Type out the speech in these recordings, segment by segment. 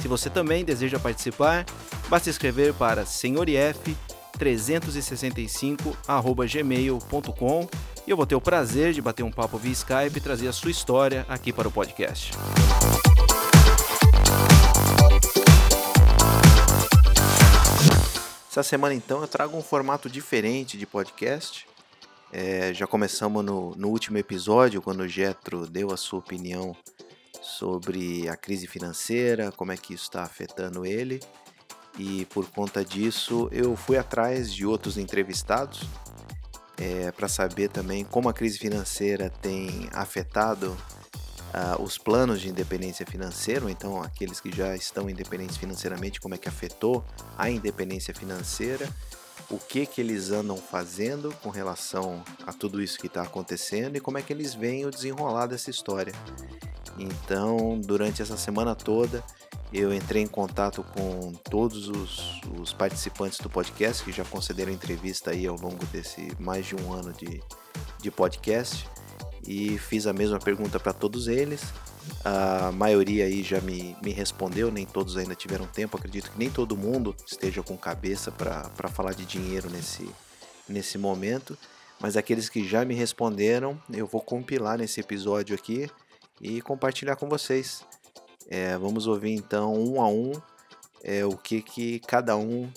Se você também deseja participar, basta escrever para senhorif365@gmail.com e eu vou ter o prazer de bater um papo via Skype e trazer a sua história aqui para o podcast. Essa semana então eu trago um formato diferente de podcast. É, já começamos no, no último episódio, quando o Getro deu a sua opinião sobre a crise financeira, como é que isso está afetando ele. E por conta disso, eu fui atrás de outros entrevistados é, para saber também como a crise financeira tem afetado uh, os planos de independência financeira, então aqueles que já estão independentes financeiramente, como é que afetou a independência financeira, o que que eles andam fazendo com relação a tudo isso que está acontecendo e como é que eles veem o desenrolar dessa história. Então, durante essa semana toda, eu entrei em contato com todos os, os, participantes do podcast que já concederam entrevista aí ao longo desse mais de um ano de, de podcast e fiz a mesma pergunta para todos eles. A maioria aí já me, me respondeu, nem todos ainda tiveram tempo. Acredito que nem todo mundo esteja com cabeça para falar de dinheiro nesse, nesse momento. Mas aqueles que já me responderam, eu vou compilar nesse episódio aqui e compartilhar com vocês. É, vamos ouvir então um a um é, o que, que cada um,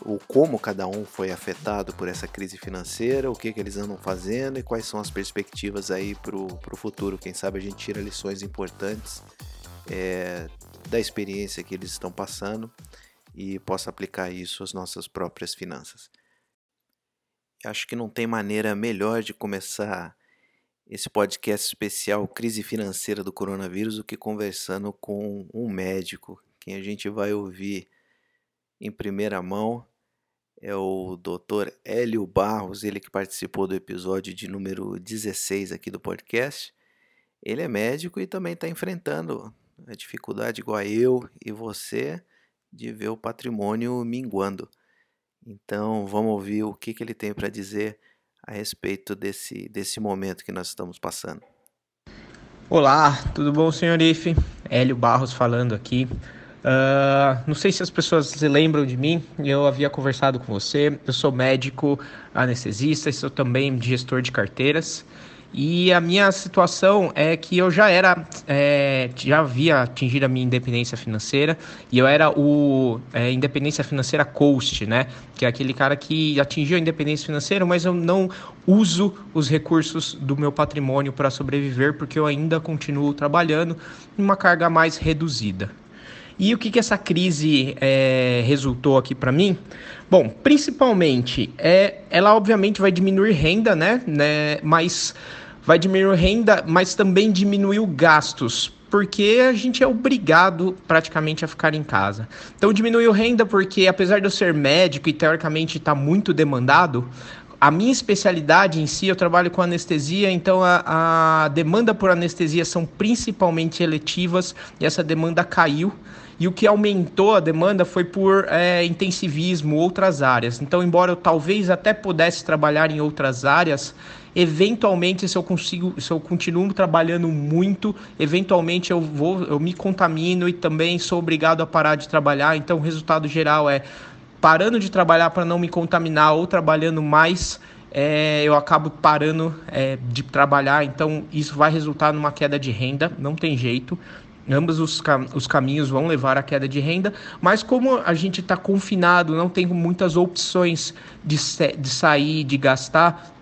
o como cada um foi afetado por essa crise financeira, o que, que eles andam fazendo e quais são as perspectivas aí para o futuro. Quem sabe a gente tira lições importantes é, da experiência que eles estão passando e possa aplicar isso às nossas próprias finanças. Acho que não tem maneira melhor de começar esse podcast especial Crise Financeira do Coronavírus do que conversando com um médico. Quem a gente vai ouvir em primeira mão é o Dr. Hélio Barros, ele que participou do episódio de número 16 aqui do podcast. Ele é médico e também está enfrentando a dificuldade, igual a eu e você, de ver o patrimônio minguando. Então vamos ouvir o que, que ele tem para dizer a respeito desse, desse momento que nós estamos passando. Olá, tudo bom, senhor Ife? Hélio Barros falando aqui. Uh, não sei se as pessoas se lembram de mim, eu havia conversado com você. Eu sou médico anestesista e sou também gestor de carteiras. E a minha situação é que eu já era, é, já havia atingido a minha independência financeira e eu era o é, independência financeira coast, né? Que é aquele cara que atingiu a independência financeira, mas eu não uso os recursos do meu patrimônio para sobreviver porque eu ainda continuo trabalhando em uma carga mais reduzida. E o que, que essa crise é, resultou aqui para mim? Bom, principalmente, é, ela obviamente vai diminuir renda, né? né mas vai diminuir renda, mas também diminuiu gastos, porque a gente é obrigado praticamente a ficar em casa. Então diminuiu renda porque apesar de eu ser médico e teoricamente estar tá muito demandado, a minha especialidade em si, eu trabalho com anestesia, então a, a demanda por anestesia são principalmente eletivas e essa demanda caiu. E o que aumentou a demanda foi por é, intensivismo, outras áreas. Então, embora eu talvez até pudesse trabalhar em outras áreas, eventualmente se eu consigo, se eu continuo trabalhando muito, eventualmente eu vou, eu me contamino e também sou obrigado a parar de trabalhar. Então o resultado geral é parando de trabalhar para não me contaminar ou trabalhando mais, é, eu acabo parando é, de trabalhar. Então isso vai resultar numa queda de renda, não tem jeito. Ambos os, cam os caminhos vão levar à queda de renda, mas como a gente está confinado, não tem muitas opções de, de sair, de gastar,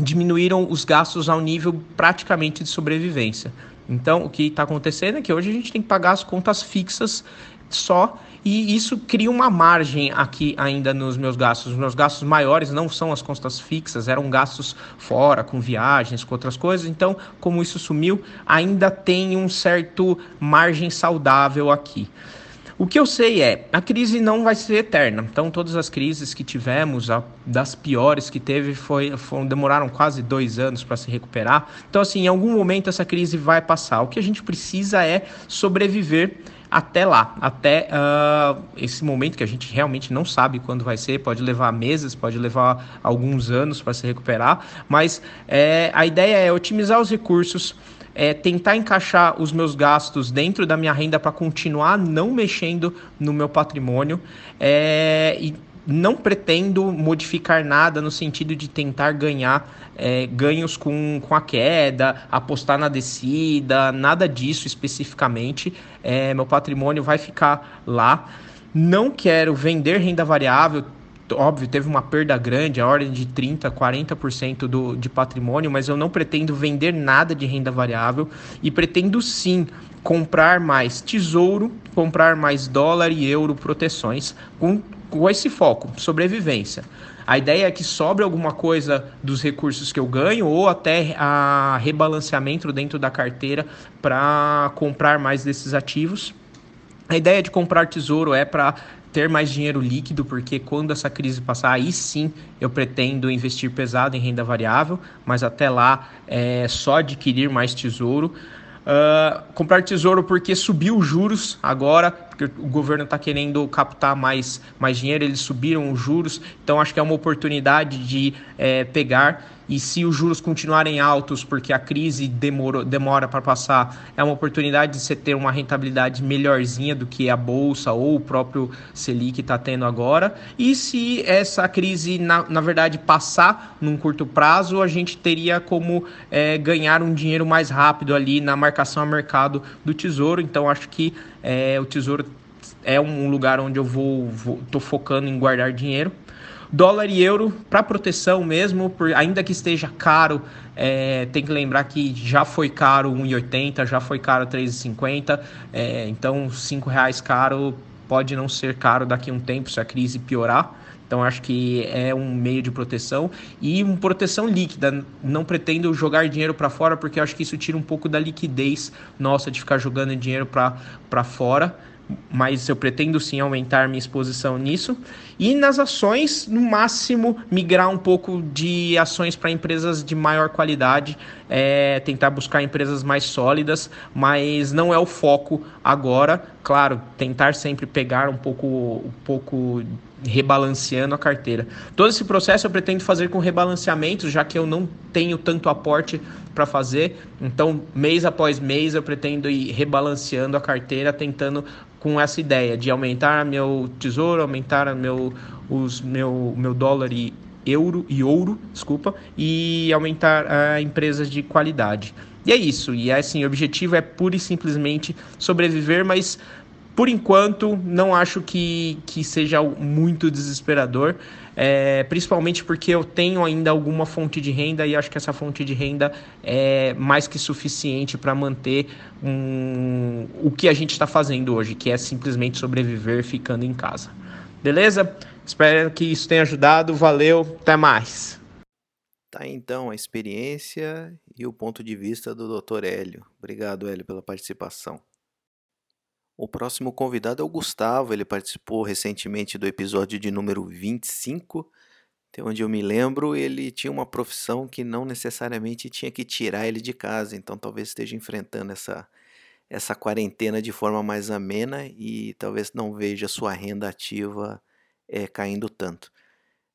diminuíram os gastos ao nível praticamente de sobrevivência. Então, o que está acontecendo é que hoje a gente tem que pagar as contas fixas só e isso cria uma margem aqui ainda nos meus gastos. Os meus gastos maiores não são as contas fixas, eram gastos fora, com viagens, com outras coisas. Então, como isso sumiu, ainda tem um certo margem saudável aqui. O que eu sei é, a crise não vai ser eterna. Então, todas as crises que tivemos, a, das piores que teve, foi, foram, demoraram quase dois anos para se recuperar. Então, assim, em algum momento essa crise vai passar. O que a gente precisa é sobreviver até lá, até uh, esse momento que a gente realmente não sabe quando vai ser, pode levar meses, pode levar alguns anos para se recuperar, mas é, a ideia é otimizar os recursos, é, tentar encaixar os meus gastos dentro da minha renda para continuar não mexendo no meu patrimônio é, e não pretendo modificar nada no sentido de tentar ganhar é, ganhos com, com a queda, apostar na descida, nada disso especificamente. É, meu patrimônio vai ficar lá. Não quero vender renda variável. Óbvio, teve uma perda grande, a ordem de 30%, 40% do, de patrimônio, mas eu não pretendo vender nada de renda variável e pretendo sim comprar mais tesouro, comprar mais dólar e euro proteções com com esse foco, sobrevivência. A ideia é que sobre alguma coisa dos recursos que eu ganho ou até a rebalanceamento dentro da carteira para comprar mais desses ativos. A ideia de comprar tesouro é para ter mais dinheiro líquido, porque quando essa crise passar, aí sim eu pretendo investir pesado em renda variável, mas até lá é só adquirir mais tesouro. Uh, comprar tesouro porque subiu os juros agora, porque o governo está querendo captar mais, mais dinheiro, eles subiram os juros, então acho que é uma oportunidade de é, pegar e se os juros continuarem altos, porque a crise demorou, demora para passar, é uma oportunidade de você ter uma rentabilidade melhorzinha do que a Bolsa ou o próprio Selic está tendo agora. E se essa crise, na, na verdade, passar num curto prazo, a gente teria como é, ganhar um dinheiro mais rápido ali na marcação a mercado do Tesouro. Então, acho que é, o Tesouro é um lugar onde eu vou, vou tô focando em guardar dinheiro. Dólar e euro para proteção mesmo, por, ainda que esteja caro, é, tem que lembrar que já foi caro 1,80, já foi caro 3,50, é, então 5 reais caro pode não ser caro daqui a um tempo se a crise piorar. Então acho que é um meio de proteção e uma proteção líquida. Não pretendo jogar dinheiro para fora porque acho que isso tira um pouco da liquidez nossa de ficar jogando dinheiro para fora mas eu pretendo sim aumentar minha exposição nisso. E nas ações, no máximo, migrar um pouco de ações para empresas de maior qualidade, é, tentar buscar empresas mais sólidas, mas não é o foco agora. Claro, tentar sempre pegar um pouco, um pouco rebalanceando a carteira. Todo esse processo eu pretendo fazer com rebalanceamento, já que eu não tenho tanto aporte para fazer. Então, mês após mês, eu pretendo ir rebalanceando a carteira, tentando com essa ideia de aumentar meu tesouro, aumentar meu, os, meu, meu dólar e euro e ouro, desculpa, e aumentar a empresas de qualidade. E é isso. E é assim, o objetivo é pura e simplesmente sobreviver, mas por enquanto, não acho que, que seja muito desesperador, é, principalmente porque eu tenho ainda alguma fonte de renda e acho que essa fonte de renda é mais que suficiente para manter um, o que a gente está fazendo hoje, que é simplesmente sobreviver ficando em casa. Beleza? Espero que isso tenha ajudado. Valeu, até mais. Tá então a experiência e o ponto de vista do Dr. Hélio. Obrigado, Hélio, pela participação. O próximo convidado é o Gustavo, ele participou recentemente do episódio de número 25. Até onde eu me lembro, ele tinha uma profissão que não necessariamente tinha que tirar ele de casa, então talvez esteja enfrentando essa, essa quarentena de forma mais amena e talvez não veja sua renda ativa é, caindo tanto.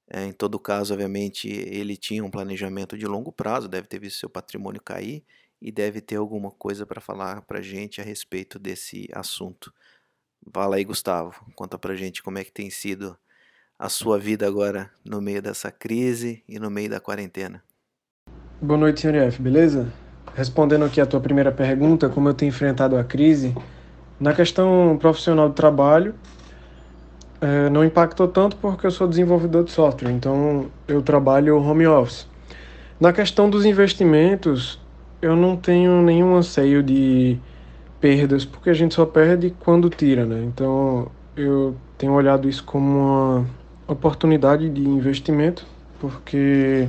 É, em todo caso, obviamente, ele tinha um planejamento de longo prazo, deve ter visto seu patrimônio cair e deve ter alguma coisa para falar para gente a respeito desse assunto. Fala aí, Gustavo, conta para gente como é que tem sido a sua vida agora no meio dessa crise e no meio da quarentena. Boa noite, senhor F, beleza? Respondendo aqui a tua primeira pergunta, como eu tenho enfrentado a crise, na questão profissional do trabalho, é, não impactou tanto porque eu sou desenvolvedor de software, então eu trabalho home office. Na questão dos investimentos, eu não tenho nenhum anseio de perdas, porque a gente só perde quando tira, né? Então eu tenho olhado isso como uma oportunidade de investimento, porque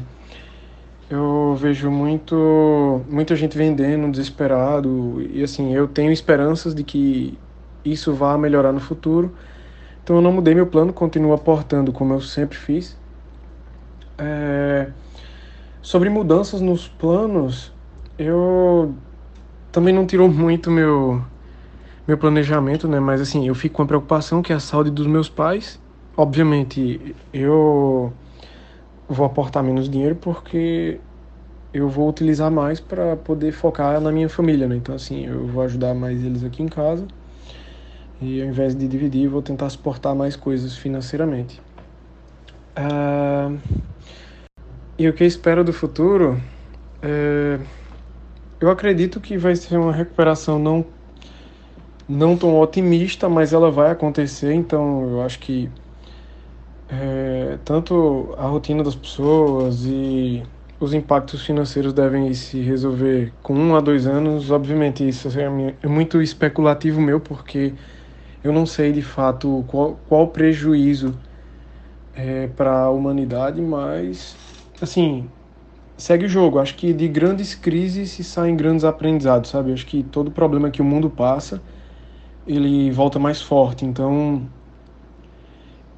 eu vejo muito muita gente vendendo desesperado e assim eu tenho esperanças de que isso vá melhorar no futuro. Então eu não mudei meu plano, continuo aportando como eu sempre fiz. É... Sobre mudanças nos planos, eu também não tirou muito meu meu planejamento, né? Mas assim, eu fico com a preocupação que é a saúde dos meus pais. Obviamente, eu vou aportar menos dinheiro porque eu vou utilizar mais para poder focar na minha família, né? Então assim, eu vou ajudar mais eles aqui em casa. E ao invés de dividir, vou tentar suportar mais coisas financeiramente. Uh, e o que eu espero do futuro? É, eu acredito que vai ser uma recuperação não não tão otimista, mas ela vai acontecer. Então eu acho que é, tanto a rotina das pessoas e os impactos financeiros devem se resolver com um a dois anos. Obviamente isso é, é muito especulativo meu, porque eu não sei de fato qual, qual prejuízo é, para a humanidade, mas assim segue o jogo. Acho que de grandes crises se saem grandes aprendizados, sabe? Acho que todo problema que o mundo passa ele volta mais forte. Então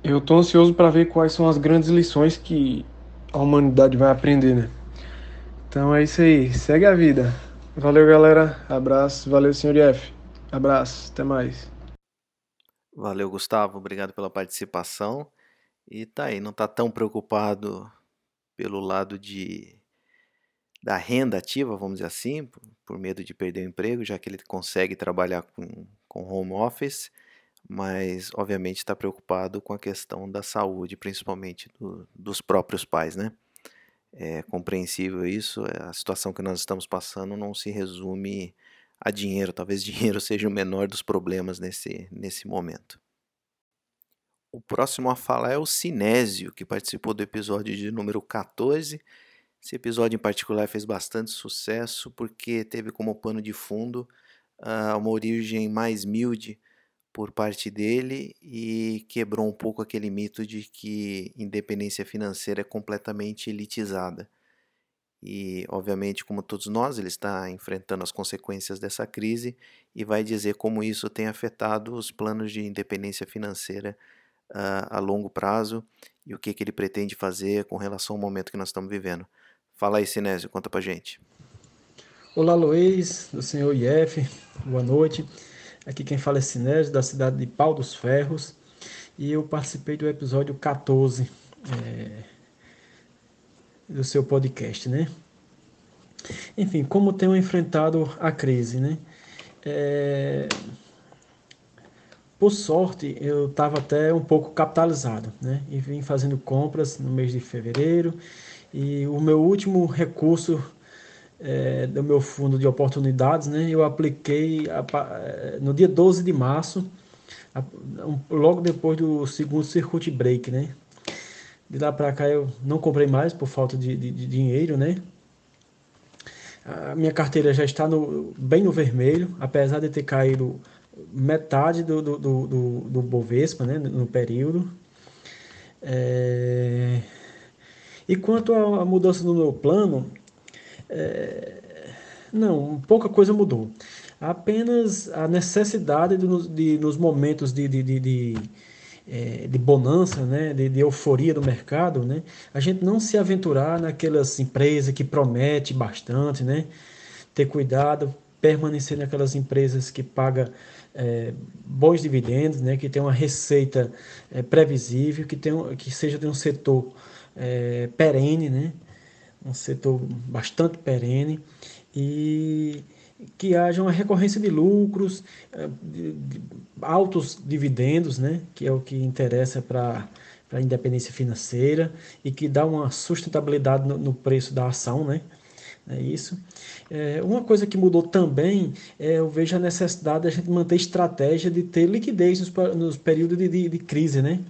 eu tô ansioso para ver quais são as grandes lições que a humanidade vai aprender, né? Então é isso aí, segue a vida. Valeu, galera. Abraço. Valeu, senhor F. Abraço. Até mais. Valeu, Gustavo. Obrigado pela participação. E tá aí, não tá tão preocupado pelo lado de da renda ativa, vamos dizer assim, por, por medo de perder o emprego, já que ele consegue trabalhar com, com home office, mas obviamente está preocupado com a questão da saúde, principalmente do, dos próprios pais, né? É compreensível isso, é, a situação que nós estamos passando não se resume a dinheiro, talvez dinheiro seja o menor dos problemas nesse, nesse momento. O próximo a falar é o Sinésio, que participou do episódio de número 14. Esse episódio em particular fez bastante sucesso porque teve como pano de fundo uh, uma origem mais humilde por parte dele e quebrou um pouco aquele mito de que independência financeira é completamente elitizada. E, obviamente, como todos nós, ele está enfrentando as consequências dessa crise e vai dizer como isso tem afetado os planos de independência financeira uh, a longo prazo e o que, que ele pretende fazer com relação ao momento que nós estamos vivendo. Fala aí, Sinésio, conta pra gente. Olá, Luiz, do senhor IF, boa noite. Aqui quem fala é Sinésio, da cidade de Pau dos Ferros, e eu participei do episódio 14 é, do seu podcast, né? Enfim, como tenho enfrentado a crise, né? É, por sorte, eu estava até um pouco capitalizado, né? E vim fazendo compras no mês de fevereiro. E o meu último recurso é, do meu fundo de oportunidades, né? Eu apliquei a, a, no dia 12 de março, a, um, logo depois do segundo circuit break, né? De lá para cá eu não comprei mais por falta de, de, de dinheiro, né? A minha carteira já está no, bem no vermelho, apesar de ter caído metade do, do, do, do, do Bovespa né, no período. É... E quanto à mudança do meu plano, é... não, pouca coisa mudou. Apenas a necessidade de, de nos momentos de, de, de, é, de bonança, né, de, de, euforia do mercado, né, a gente não se aventurar naquelas empresas que promete bastante, né, ter cuidado, permanecer naquelas empresas que pagam é, bons dividendos, né, que tem uma receita é, previsível, que, tem, que seja de um setor é, perene, né, um setor bastante perene e que haja uma recorrência de lucros, é, de, de altos dividendos, né, que é o que interessa para a independência financeira e que dá uma sustentabilidade no, no preço da ação, né, é isso. É, uma coisa que mudou também, é, eu vejo a necessidade da gente manter estratégia de ter liquidez nos, nos períodos de, de, de, crise, né?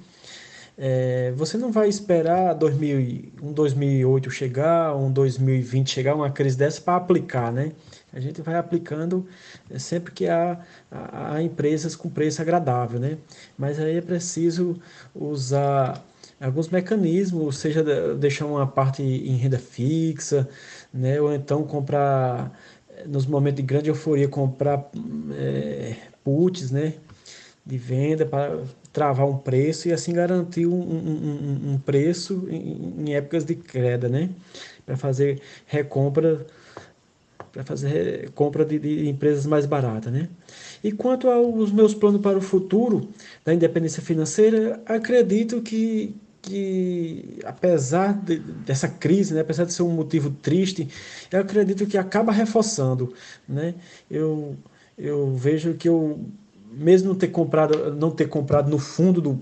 É, você não vai esperar 2000, um 2008 chegar, um 2020 chegar, uma crise dessa para aplicar, né? A gente vai aplicando é, sempre que há, há, empresas com preço agradável, né? Mas aí é preciso usar alguns mecanismos, seja deixar uma parte em renda fixa, né? Ou então comprar, nos momentos de grande euforia, comprar é, puts, né? de venda para travar um preço e assim garantir um, um, um preço em, em, épocas de queda, né? Para fazer recompra, para fazer compra de, de, empresas mais baratas, né? E quanto aos meus planos para o futuro da independência financeira, acredito que que apesar de, dessa crise, né, apesar de ser um motivo triste, eu acredito que acaba reforçando, né? Eu eu vejo que eu mesmo não ter comprado, não ter comprado no fundo do,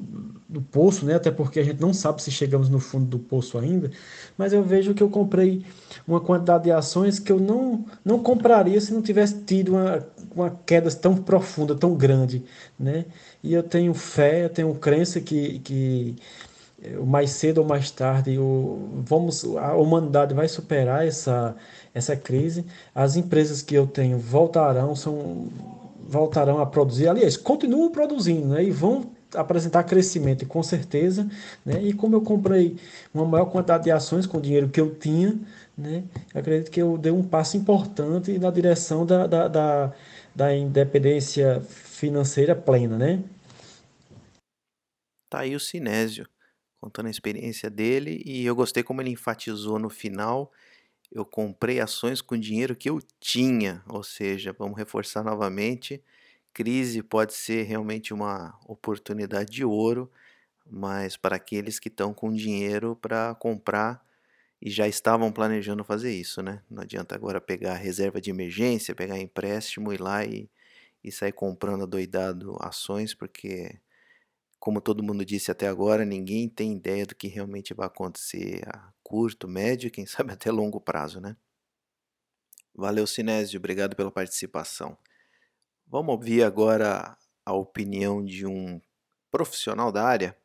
do poço, né? Até porque a gente não sabe se chegamos no fundo do poço ainda, mas eu vejo que eu comprei uma quantidade de ações que eu não, não compraria se não tivesse tido uma, uma queda tão profunda, tão grande, né? E eu tenho fé, eu tenho crença que, que mais cedo ou mais tarde o, vamos, a humanidade vai superar essa, essa crise, as empresas que eu tenho voltarão, são voltarão a produzir, aliás, continuam produzindo, né? E vão apresentar crescimento, com certeza, né? E como eu comprei uma maior quantidade de ações com o dinheiro que eu tinha, né? acredito que eu dei um passo importante na direção da, da, da, da independência financeira plena, né? Tá aí o Sinésio contando a experiência dele e eu gostei como ele enfatizou no final eu comprei ações com dinheiro que eu tinha, ou seja, vamos reforçar novamente, crise pode ser realmente uma oportunidade de ouro, mas para aqueles que estão com dinheiro para comprar e já estavam planejando fazer isso, né? Não adianta agora pegar reserva de emergência, pegar empréstimo, ir lá e, e sair comprando doidado ações, porque como todo mundo disse até agora, ninguém tem ideia do que realmente vai acontecer curto, médio, quem sabe até longo prazo, né? Valeu, Sinésio, obrigado pela participação. Vamos ouvir agora a opinião de um profissional da área.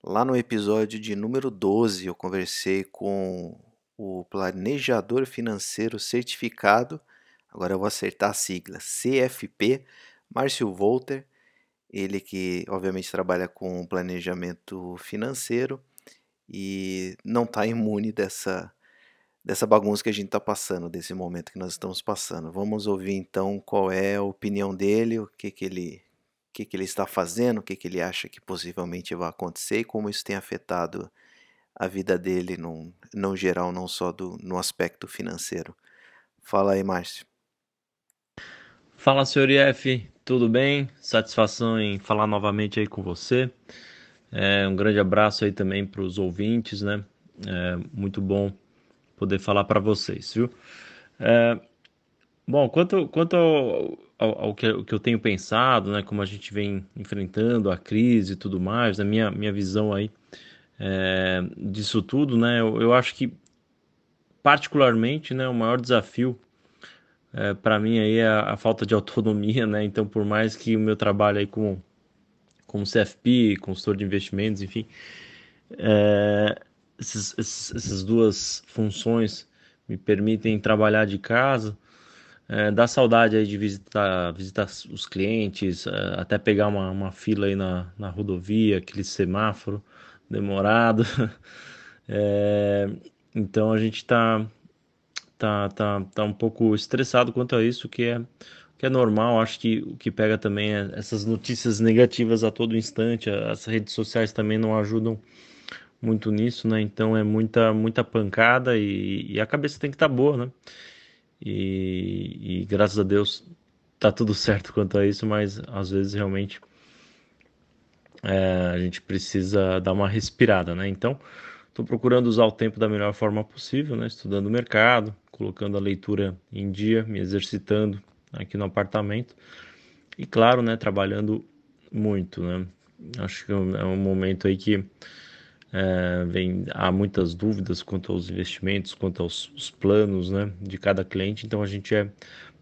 Lá no episódio de número 12, eu conversei com o planejador financeiro certificado, agora eu vou acertar a sigla, CFP, Márcio Volter ele que obviamente trabalha com planejamento financeiro e não está imune dessa, dessa bagunça que a gente está passando, desse momento que nós estamos passando. Vamos ouvir então qual é a opinião dele, o que, que ele o que, que ele está fazendo, o que, que ele acha que possivelmente vai acontecer e como isso tem afetado a vida dele no, no geral, não só do, no aspecto financeiro. Fala aí, Márcio. Fala, senhor IF, tudo bem? Satisfação em falar novamente aí com você. É, um grande abraço aí também para os ouvintes, né? É, muito bom poder falar para vocês, viu? É, bom, quanto, quanto ao, ao, ao, que, que, eu tenho pensado, né? Como a gente vem enfrentando a crise e tudo mais, a minha, minha visão aí é, disso tudo, né? Eu, eu acho que particularmente, né? O maior desafio é, para mim aí é a, a, falta de autonomia, né? Então, por mais que o meu trabalho aí como, como CFP, consultor de investimentos, enfim, é, esses, esses, essas duas funções me permitem trabalhar de casa, é, dá saudade aí de visitar, visitar os clientes, é, até pegar uma, uma fila aí na, na rodovia, aquele semáforo demorado. É, então a gente está tá, tá, tá um pouco estressado quanto a isso, que é, que é normal. Acho que o que pega também é essas notícias negativas a todo instante. As redes sociais também não ajudam muito nisso, né? Então é muita, muita pancada e, e a cabeça tem que estar tá boa, né? E, e, graças a Deus tá tudo certo quanto a isso, mas às vezes realmente é, a gente precisa dar uma respirada, né? Então, estou procurando usar o tempo da melhor forma possível, né? Estudando o mercado, colocando a leitura em dia, me exercitando aqui no apartamento e claro, né, trabalhando muito, né? Acho que é um momento aí que é, vem há muitas dúvidas quanto aos investimentos, quanto aos planos, né, de cada cliente, então a gente é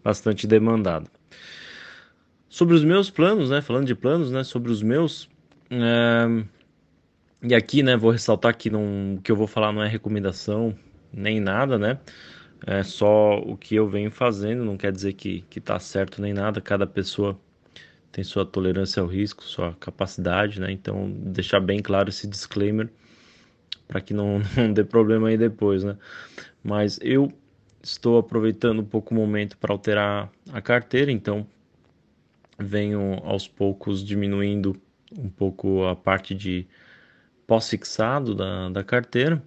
bastante demandado. Sobre os meus planos, né, falando de planos, né, sobre os meus, é, e aqui, né, vou ressaltar que não, que eu vou falar não é recomendação nem nada, né, é só o que eu venho fazendo, não quer dizer que, que tá certo nem nada, cada pessoa tem sua tolerância ao risco, sua capacidade, né? Então, deixar bem claro esse disclaimer para que não, não dê problema aí depois, né? Mas eu estou aproveitando um pouco o momento para alterar a carteira, então venho aos poucos diminuindo um pouco a parte de pós-fixado da, da carteira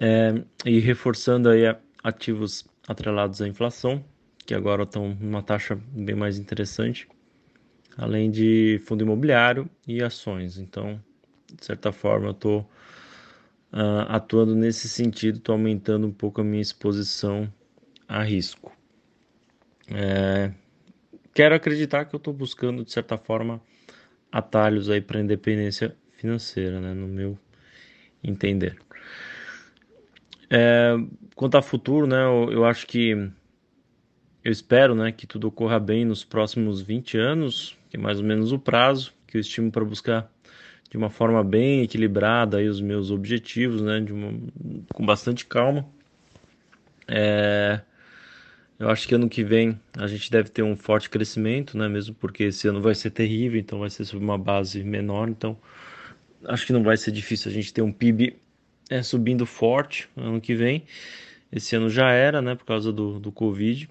é, e reforçando aí ativos atrelados à inflação, que agora estão numa taxa bem mais interessante, além de fundo imobiliário e ações. Então, de certa forma, eu estou uh, atuando nesse sentido, estou aumentando um pouco a minha exposição a risco. É, quero acreditar que eu estou buscando, de certa forma, atalhos aí para independência financeira, né, no meu entender. É, quanto a futuro, né, eu, eu, acho que eu espero, né, que tudo ocorra bem nos próximos 20 anos, que é mais ou menos o prazo que eu estimo para buscar de uma forma bem equilibrada aí os meus objetivos, né, uma, com bastante calma. É, eu acho que ano que vem a gente deve ter um forte crescimento, né, mesmo porque esse ano vai ser terrível, então vai ser sobre uma base menor, então acho que não vai ser difícil a gente ter um PIB é, subindo forte ano que vem. Esse ano já era, né, por causa do, do Covid,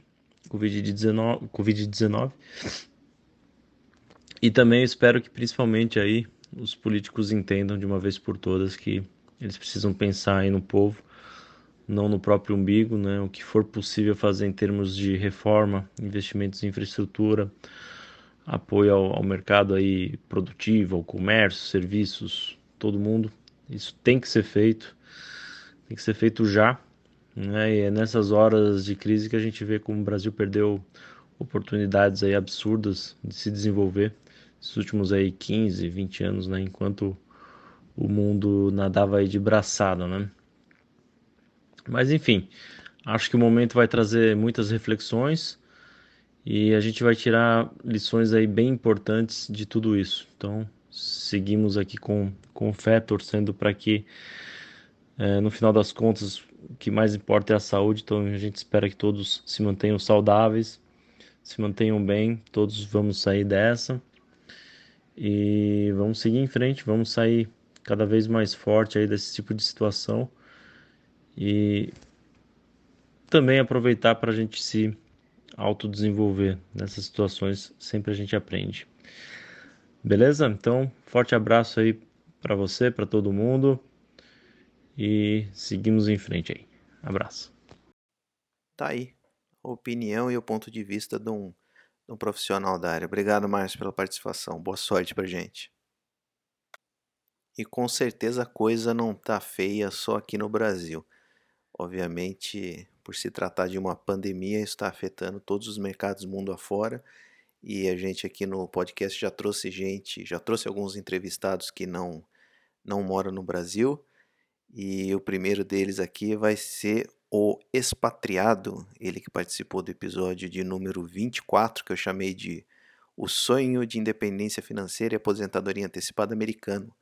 Covid-19, Covid-19. E também espero que principalmente aí os políticos entendam de uma vez por todas que eles precisam pensar aí no povo, não no próprio umbigo, né? O que for possível fazer em termos de reforma, investimentos em infraestrutura, apoio ao, ao mercado aí produtivo, ao comércio, serviços, todo mundo. Isso tem que ser feito, tem que ser feito já. Né? E é nessas horas de crise que a gente vê como o Brasil perdeu oportunidades aí absurdas de se desenvolver esses últimos aí 15, 20 anos, né, enquanto o mundo nadava aí de braçada, né? Mas enfim, acho que o momento vai trazer muitas reflexões e a gente vai tirar lições aí bem importantes de tudo isso. Então, seguimos aqui com, com fé, torcendo para que é, no final das contas o que mais importa é a saúde, então a gente espera que todos se mantenham saudáveis, se mantenham bem, todos vamos sair dessa. E vamos seguir em frente, vamos sair cada vez mais forte aí desse tipo de situação. E também aproveitar para a gente se autodesenvolver. Nessas situações, sempre a gente aprende. Beleza? Então, forte abraço aí para você, para todo mundo e seguimos em frente aí. Abraço. Tá aí a opinião e o ponto de vista de um um profissional da área. Obrigado, Márcio, pela participação. Boa sorte pra gente. E com certeza a coisa não tá feia só aqui no Brasil. Obviamente, por se tratar de uma pandemia, está afetando todos os mercados mundo afora. E a gente aqui no podcast já trouxe gente, já trouxe alguns entrevistados que não não moram no Brasil. E o primeiro deles aqui vai ser o expatriado, ele que participou do episódio de número 24, que eu chamei de O Sonho de Independência Financeira e Aposentadoria Antecipada Americano,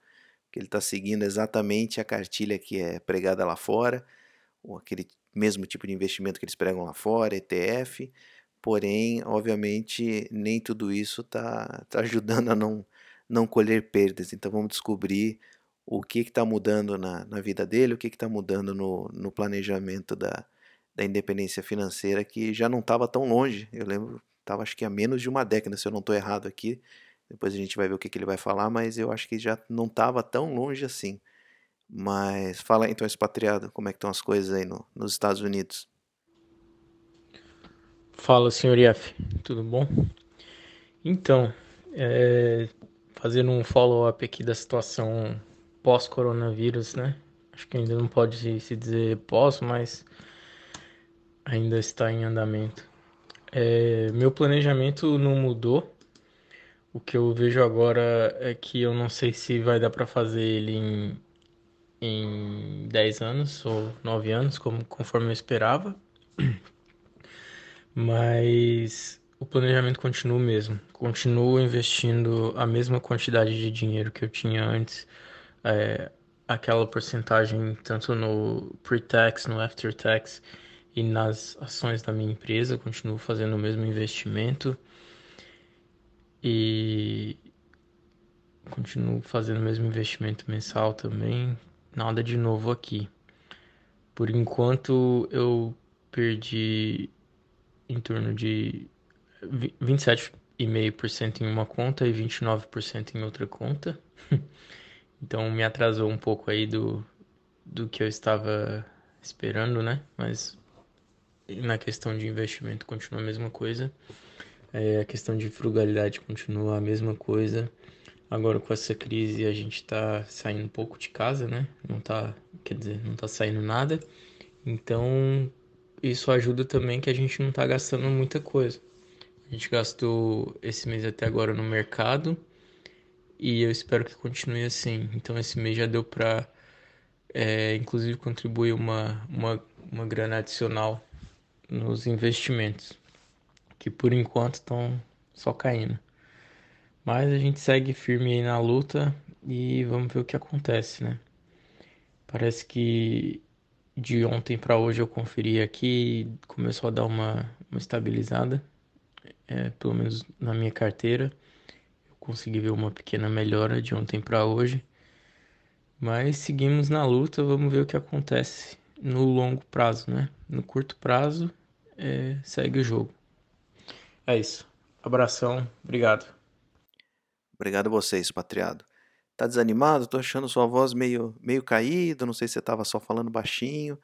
que ele está seguindo exatamente a cartilha que é pregada lá fora, ou aquele mesmo tipo de investimento que eles pregam lá fora, ETF, porém, obviamente, nem tudo isso está tá ajudando a não, não colher perdas, então vamos descobrir o que está mudando na, na vida dele, o que está mudando no, no planejamento da, da independência financeira, que já não estava tão longe. Eu lembro, estava acho que há menos de uma década, se eu não estou errado aqui. Depois a gente vai ver o que, que ele vai falar, mas eu acho que já não estava tão longe assim. Mas fala então, expatriado, como é que estão as coisas aí no, nos Estados Unidos? Fala, senhor IF, tudo bom? Então, é, fazendo um follow-up aqui da situação pós-coronavírus, né? Acho que ainda não pode se dizer pós, mas ainda está em andamento. É, meu planejamento não mudou. O que eu vejo agora é que eu não sei se vai dar para fazer ele em, em 10 anos ou 9 anos, como, conforme eu esperava. Mas o planejamento continua o mesmo. Continuo investindo a mesma quantidade de dinheiro que eu tinha antes é, aquela porcentagem tanto no pre-tax, no after-tax e nas ações da minha empresa, continuo fazendo o mesmo investimento e continuo fazendo o mesmo investimento mensal também, nada de novo aqui. Por enquanto eu perdi em torno de 27 28,5% em uma conta e 29% em outra conta. então me atrasou um pouco aí do, do que eu estava esperando, né? Mas na questão de investimento continua a mesma coisa. É, a questão de frugalidade continua a mesma coisa. Agora com essa crise a gente está saindo um pouco de casa, né? Não tá, quer dizer, não tá saindo nada. Então isso ajuda também que a gente não tá gastando muita coisa. A gente gastou esse mês até agora no mercado e eu espero que continue assim. Então esse mês já deu para é, inclusive contribuir uma, uma, uma grana adicional nos investimentos, que por enquanto estão só caindo. Mas a gente segue firme aí na luta e vamos ver o que acontece, né? Parece que de ontem para hoje eu conferi aqui começou a dar uma, uma estabilizada, é, pelo menos na minha carteira. Eu consegui ver uma pequena melhora de ontem para hoje. Mas seguimos na luta, vamos ver o que acontece no longo prazo, né? No curto prazo, é, segue o jogo. É isso. Abração, obrigado. Obrigado a vocês, patriado. Tá desanimado? Tô achando sua voz meio, meio caída, não sei se você tava só falando baixinho.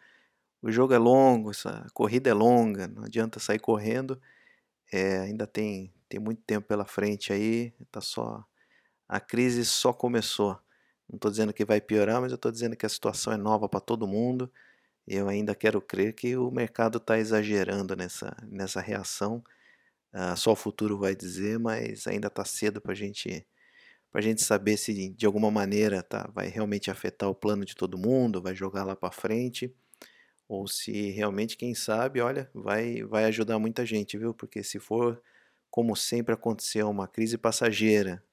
O jogo é longo, essa corrida é longa, não adianta sair correndo. É, ainda tem, tem muito tempo pela frente aí, tá só a crise só começou. Não estou dizendo que vai piorar, mas eu estou dizendo que a situação é nova para todo mundo. Eu ainda quero crer que o mercado está exagerando nessa, nessa reação. Uh, só o futuro vai dizer, mas ainda está cedo para gente, a gente saber se de alguma maneira tá, vai realmente afetar o plano de todo mundo, vai jogar lá para frente, ou se realmente, quem sabe, olha, vai, vai ajudar muita gente, viu? Porque se for, como sempre aconteceu, uma crise passageira,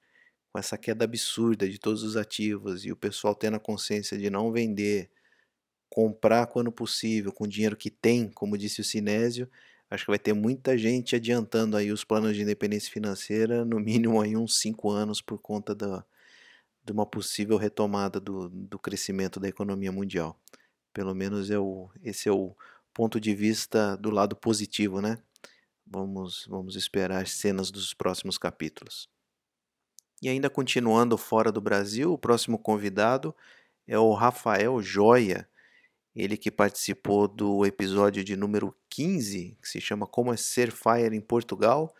com essa queda absurda de todos os ativos e o pessoal tendo a consciência de não vender, comprar quando possível, com o dinheiro que tem, como disse o Sinésio, acho que vai ter muita gente adiantando aí os planos de independência financeira, no mínimo aí uns 5 anos por conta da, de uma possível retomada do, do crescimento da economia mundial. Pelo menos é o, esse é o ponto de vista do lado positivo, né? Vamos, vamos esperar as cenas dos próximos capítulos. E ainda continuando fora do Brasil, o próximo convidado é o Rafael Joia, ele que participou do episódio de número 15, que se chama Como é Ser Fire em Portugal.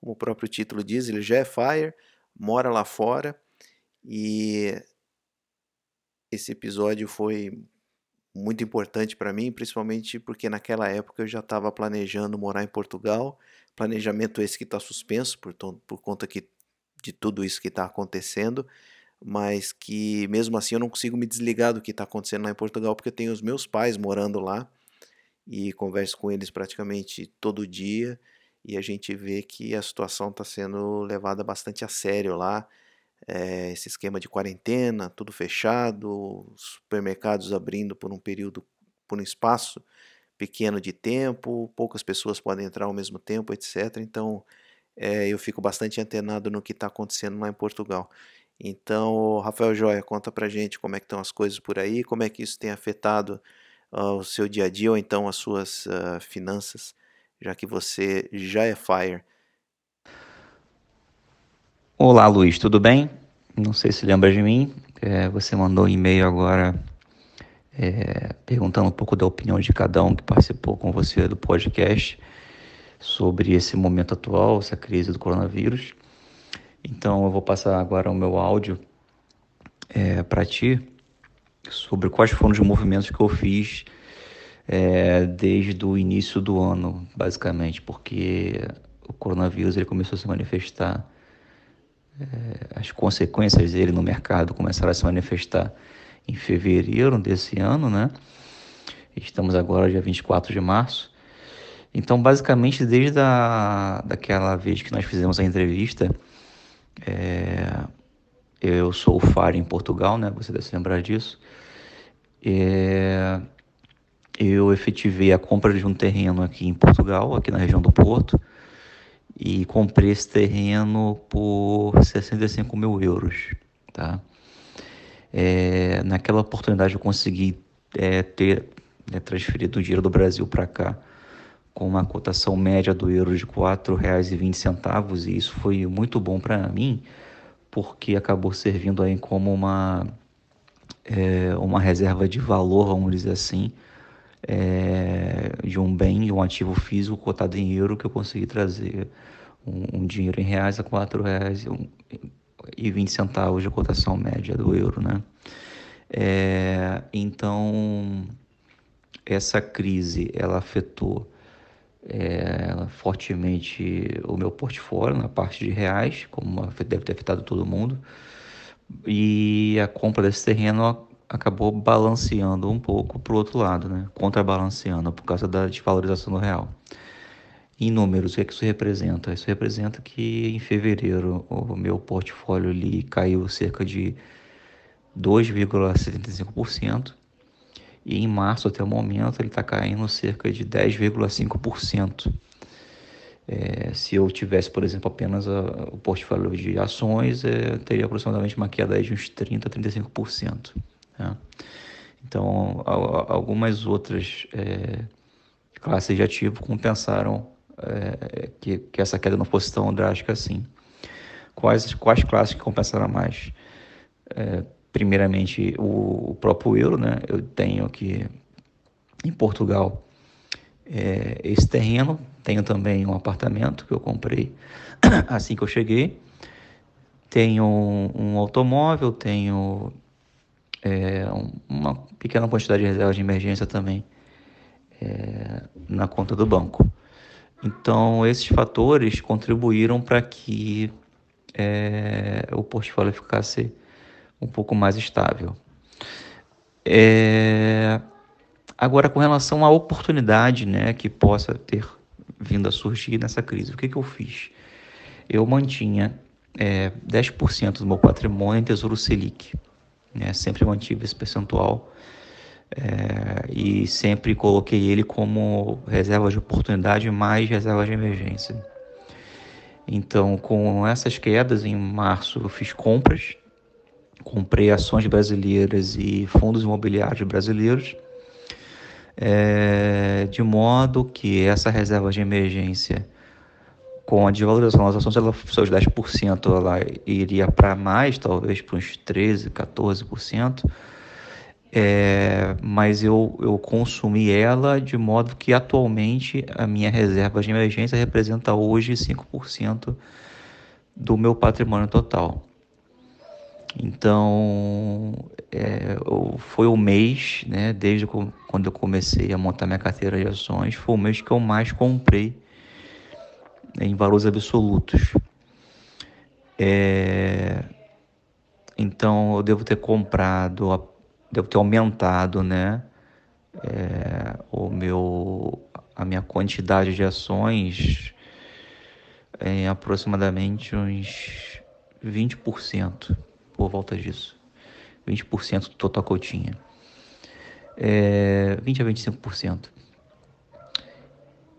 Como o próprio título diz, ele já é Fire, mora lá fora e esse episódio foi muito importante para mim, principalmente porque naquela época eu já estava planejando morar em Portugal. Planejamento esse que está suspenso por, por conta que de tudo isso que está acontecendo, mas que mesmo assim eu não consigo me desligar do que está acontecendo lá em Portugal, porque eu tenho os meus pais morando lá e converso com eles praticamente todo dia e a gente vê que a situação está sendo levada bastante a sério lá. É, esse esquema de quarentena, tudo fechado, supermercados abrindo por um período, por um espaço pequeno de tempo, poucas pessoas podem entrar ao mesmo tempo, etc. Então é, eu fico bastante antenado no que está acontecendo lá em Portugal. Então, Rafael Joia, conta pra gente como é que estão as coisas por aí, como é que isso tem afetado uh, o seu dia a dia ou então as suas uh, finanças, já que você já é FIRE. Olá, Luiz, tudo bem? Não sei se lembra de mim. É, você mandou um e-mail agora é, perguntando um pouco da opinião de cada um que participou com você do podcast sobre esse momento atual, essa crise do coronavírus. Então eu vou passar agora o meu áudio é, para ti sobre quais foram os movimentos que eu fiz é, desde o início do ano, basicamente, porque o coronavírus ele começou a se manifestar, é, as consequências dele no mercado começaram a se manifestar em fevereiro desse ano, né? Estamos agora dia 24 de março. Então, basicamente, desde a, daquela vez que nós fizemos a entrevista, é, eu sou o FAR em Portugal, né? Você deve se lembrar disso. É, eu efetivei a compra de um terreno aqui em Portugal, aqui na região do Porto, e comprei esse terreno por 65 mil euros, tá? É, naquela oportunidade eu consegui é, ter né, transferido o dinheiro do Brasil para cá com uma cotação média do euro de R$ 4,20 e isso foi muito bom para mim, porque acabou servindo aí como uma, é, uma reserva de valor, vamos dizer assim, é, de um bem, de um ativo físico cotado em euro que eu consegui trazer um, um dinheiro em reais a R$ 4,20 de cotação média do euro, né? É, então, essa crise, ela afetou é, fortemente o meu portfólio na parte de reais, como deve ter afetado todo mundo, e a compra desse terreno acabou balanceando um pouco para o outro lado, né? contrabalanceando por causa da desvalorização do real. Em números, o que, é que isso representa? Isso representa que em fevereiro o meu portfólio ali caiu cerca de 2,75%, e em março, até o momento, ele está caindo cerca de 10,5%. É, se eu tivesse, por exemplo, apenas a, o portfólio de ações, é, teria aproximadamente uma queda de uns 30% a 35%. Né? Então, a, algumas outras é, classes de ativo compensaram é, que, que, essa queda não fosse tão drástica assim. Quais, quais classes que compensaram mais? Primeiramente o, próprio euro, né? Eu tenho aqui em Portugal é, esse terreno, tenho também um apartamento que eu comprei assim que eu cheguei, tenho um, automóvel, tenho é, uma pequena quantidade de reservas de emergência também é, na conta do banco. Então, esses fatores contribuíram para que o portfólio ficasse um pouco mais estável. É... Agora, com relação à oportunidade né, que possa ter vindo a surgir nessa crise, o que, que eu fiz? Eu mantinha é, 10% do meu patrimônio em Tesouro Selic. Né? Sempre mantive esse percentual é, e sempre coloquei ele como reserva de oportunidade mais reserva de emergência. Então, com essas quedas, em março eu fiz compras comprei ações brasileiras e fundos imobiliários brasileiros, é, de modo que essa reserva de emergência, com a desvalorização das ações, ela, seus 10%, ela iria para mais, talvez para uns 13%, 14%, é, mas eu, eu consumi ela de modo que atualmente a minha reserva de emergência representa hoje 5% do meu patrimônio total. Então, é, foi o mês, né, desde quando eu comecei a montar minha carteira de ações, foi o mês que eu mais comprei em valores absolutos. É, então, eu devo ter comprado, devo ter aumentado, né, é, o meu, a minha quantidade de ações em aproximadamente uns 20% por volta disso. 20% do total que eu tinha. É, 20 a 25%.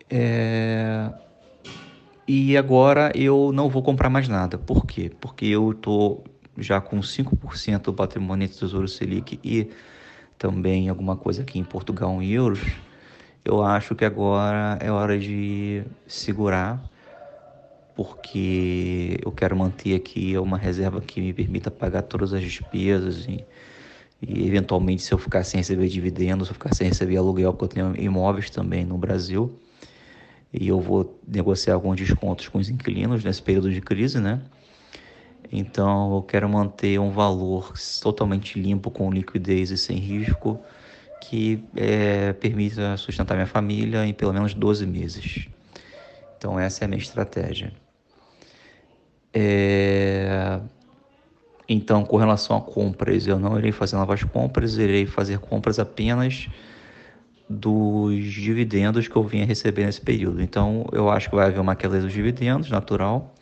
É, e agora eu não vou comprar mais nada. Por quê? Porque eu estou já com 5% do patrimônio do Tesouro Selic e também alguma coisa aqui em Portugal em euros. Eu acho que agora é hora de segurar porque eu quero manter aqui uma reserva que me permita pagar todas as despesas e, e eventualmente se eu ficar sem receber dividendos, se eu ficar sem receber aluguel, porque eu tenho imóveis também no Brasil e eu vou negociar alguns descontos com os inquilinos nesse período de crise, né? Então eu quero manter um valor totalmente limpo, com liquidez e sem risco, que é, permita sustentar minha família em pelo menos 12 meses. Então essa é a minha estratégia. É... Então, com relação a compras, eu não irei fazer novas compras, irei fazer compras apenas dos dividendos que eu vinha receber nesse período. Então, eu acho que vai haver uma queda dos dividendos, natural,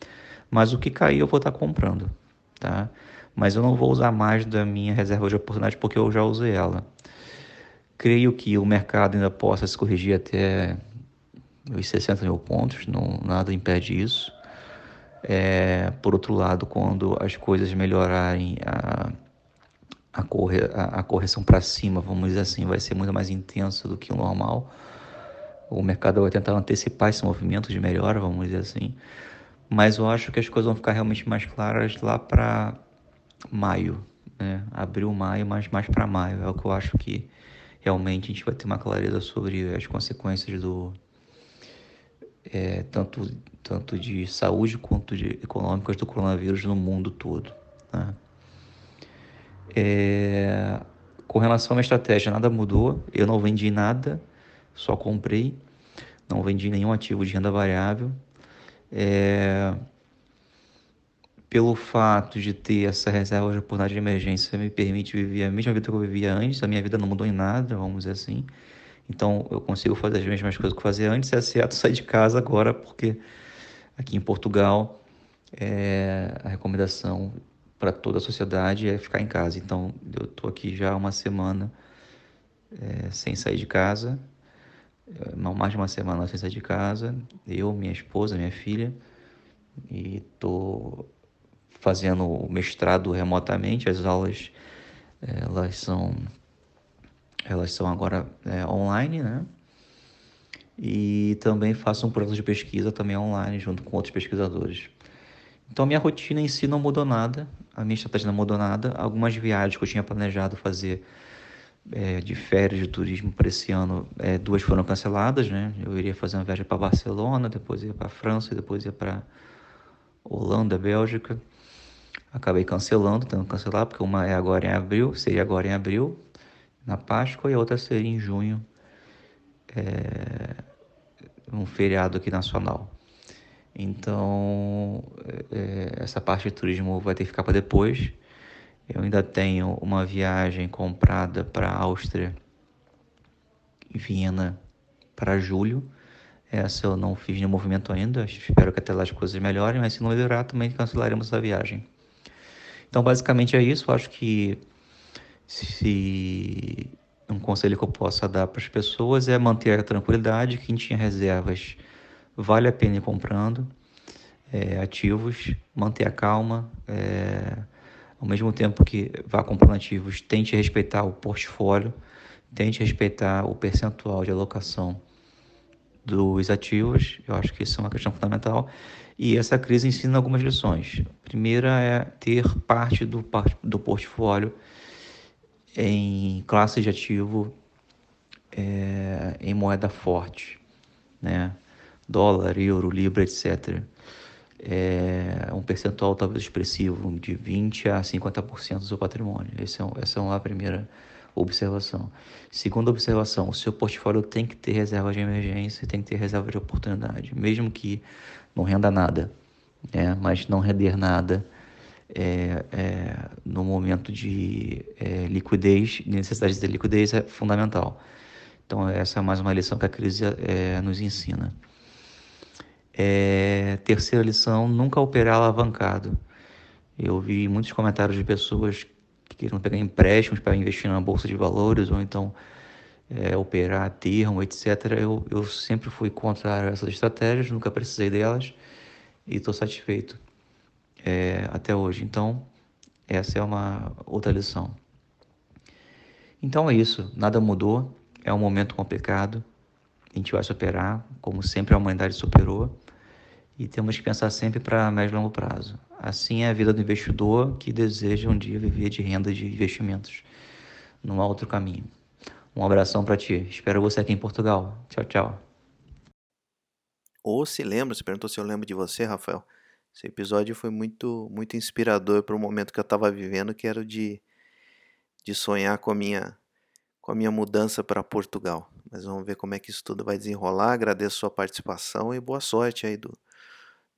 mas o que cair eu vou estar comprando, tá? Mas eu não vou usar mais da minha reserva de oportunidade porque eu já usei ela. Creio que o mercado ainda possa se corrigir até os 60 mil pontos, não, nada impede isso. É, por outro lado, quando as coisas melhorarem, a, a, corre, a, a correção para cima, vamos dizer assim, vai ser muito mais intensa do que o normal. o mercado vai tentar antecipar esse movimento de melhora, vamos dizer assim. Mas eu acho que as coisas vão ficar realmente mais claras lá para maio, né? Abril, maio, mas mais para maio. É o que eu acho que realmente a gente vai ter uma clareza sobre as consequências do é, tanto tanto de saúde quanto de econômicas do coronavírus no mundo todo. Né? É, com relação à minha estratégia, nada mudou. Eu não vendi nada, só comprei. Não vendi nenhum ativo de renda variável. É, pelo fato de ter essa reserva de oportunidade de emergência, me permite viver a mesma vida que eu vivia antes. A minha vida não mudou em nada, vamos dizer assim. Então eu consigo fazer as mesmas coisas que eu fazia antes, exceto sair de casa agora, porque aqui em Portugal é, a recomendação para toda a sociedade é ficar em casa. Então eu estou aqui já uma semana é, sem sair de casa, é, mais de uma semana sem sair de casa, eu, minha esposa, minha filha, e estou fazendo o mestrado remotamente, as aulas elas são elas são agora é, online, né? E também faço um projeto de pesquisa também online junto com outros pesquisadores. Então minha rotina em si não mudou nada, a minha estratégia não mudou nada. Algumas viagens que eu tinha planejado fazer é, de férias de turismo para esse ano, é, duas foram canceladas, né? Eu iria fazer uma viagem para Barcelona, depois ia para França, depois ia para Holanda, Bélgica. Acabei cancelando, tendo que cancelar, porque uma é agora em abril, seria agora em abril, na Páscoa, e a outra seria em junho, é, um feriado aqui nacional. Então, é, essa parte de turismo vai ter que ficar para depois. Eu ainda tenho uma viagem comprada para a Áustria, Viena, para julho. Essa eu não fiz nenhum movimento ainda. Espero que até lá as coisas melhorem, mas se não melhorar, também cancelaremos a viagem. Então, basicamente é isso. Acho que se um conselho que eu possa dar para as pessoas é manter a tranquilidade. Quem tinha reservas, vale a pena ir comprando é, ativos, manter a calma. É, ao mesmo tempo que vá comprando ativos, tente respeitar o portfólio, tente respeitar o percentual de alocação dos ativos. Eu acho que isso é uma questão fundamental. E essa crise ensina algumas lições. A primeira é ter parte do, do portfólio em classe de ativo é, em moeda forte, né? dólar, euro, libra, etc. É um percentual talvez expressivo de 20 a 50% do seu patrimônio. Esse é, essa é uma primeira observação. Segunda observação, o seu portfólio tem que ter reserva de emergência, tem que ter reserva de oportunidade, mesmo que não renda nada, né? mas não render nada é, é, no momento de é, liquidez, necessidade de liquidez é fundamental. Então, essa é mais uma lição que a crise é, nos ensina. É, terceira lição: nunca operar alavancado. Eu vi muitos comentários de pessoas que queriam pegar empréstimos para investir na bolsa de valores ou então é, operar a termo, etc. Eu, eu sempre fui contra essas estratégias, nunca precisei delas e estou satisfeito é, até hoje. Então, essa é uma outra lição. Então é isso, nada mudou, é um momento complicado, a gente vai superar, como sempre a humanidade superou, e temos que pensar sempre para e longo prazo. Assim é a vida do investidor que deseja um dia viver de renda de investimentos. Não há outro caminho. Um abração para ti. Espero você aqui em Portugal. Tchau, tchau. Ou se lembra, você perguntou se eu lembro de você, Rafael. Esse episódio foi muito muito inspirador para o momento que eu estava vivendo, que era o de, de sonhar com a minha com a minha mudança para Portugal. Mas vamos ver como é que isso tudo vai desenrolar. Agradeço sua participação e boa sorte aí do,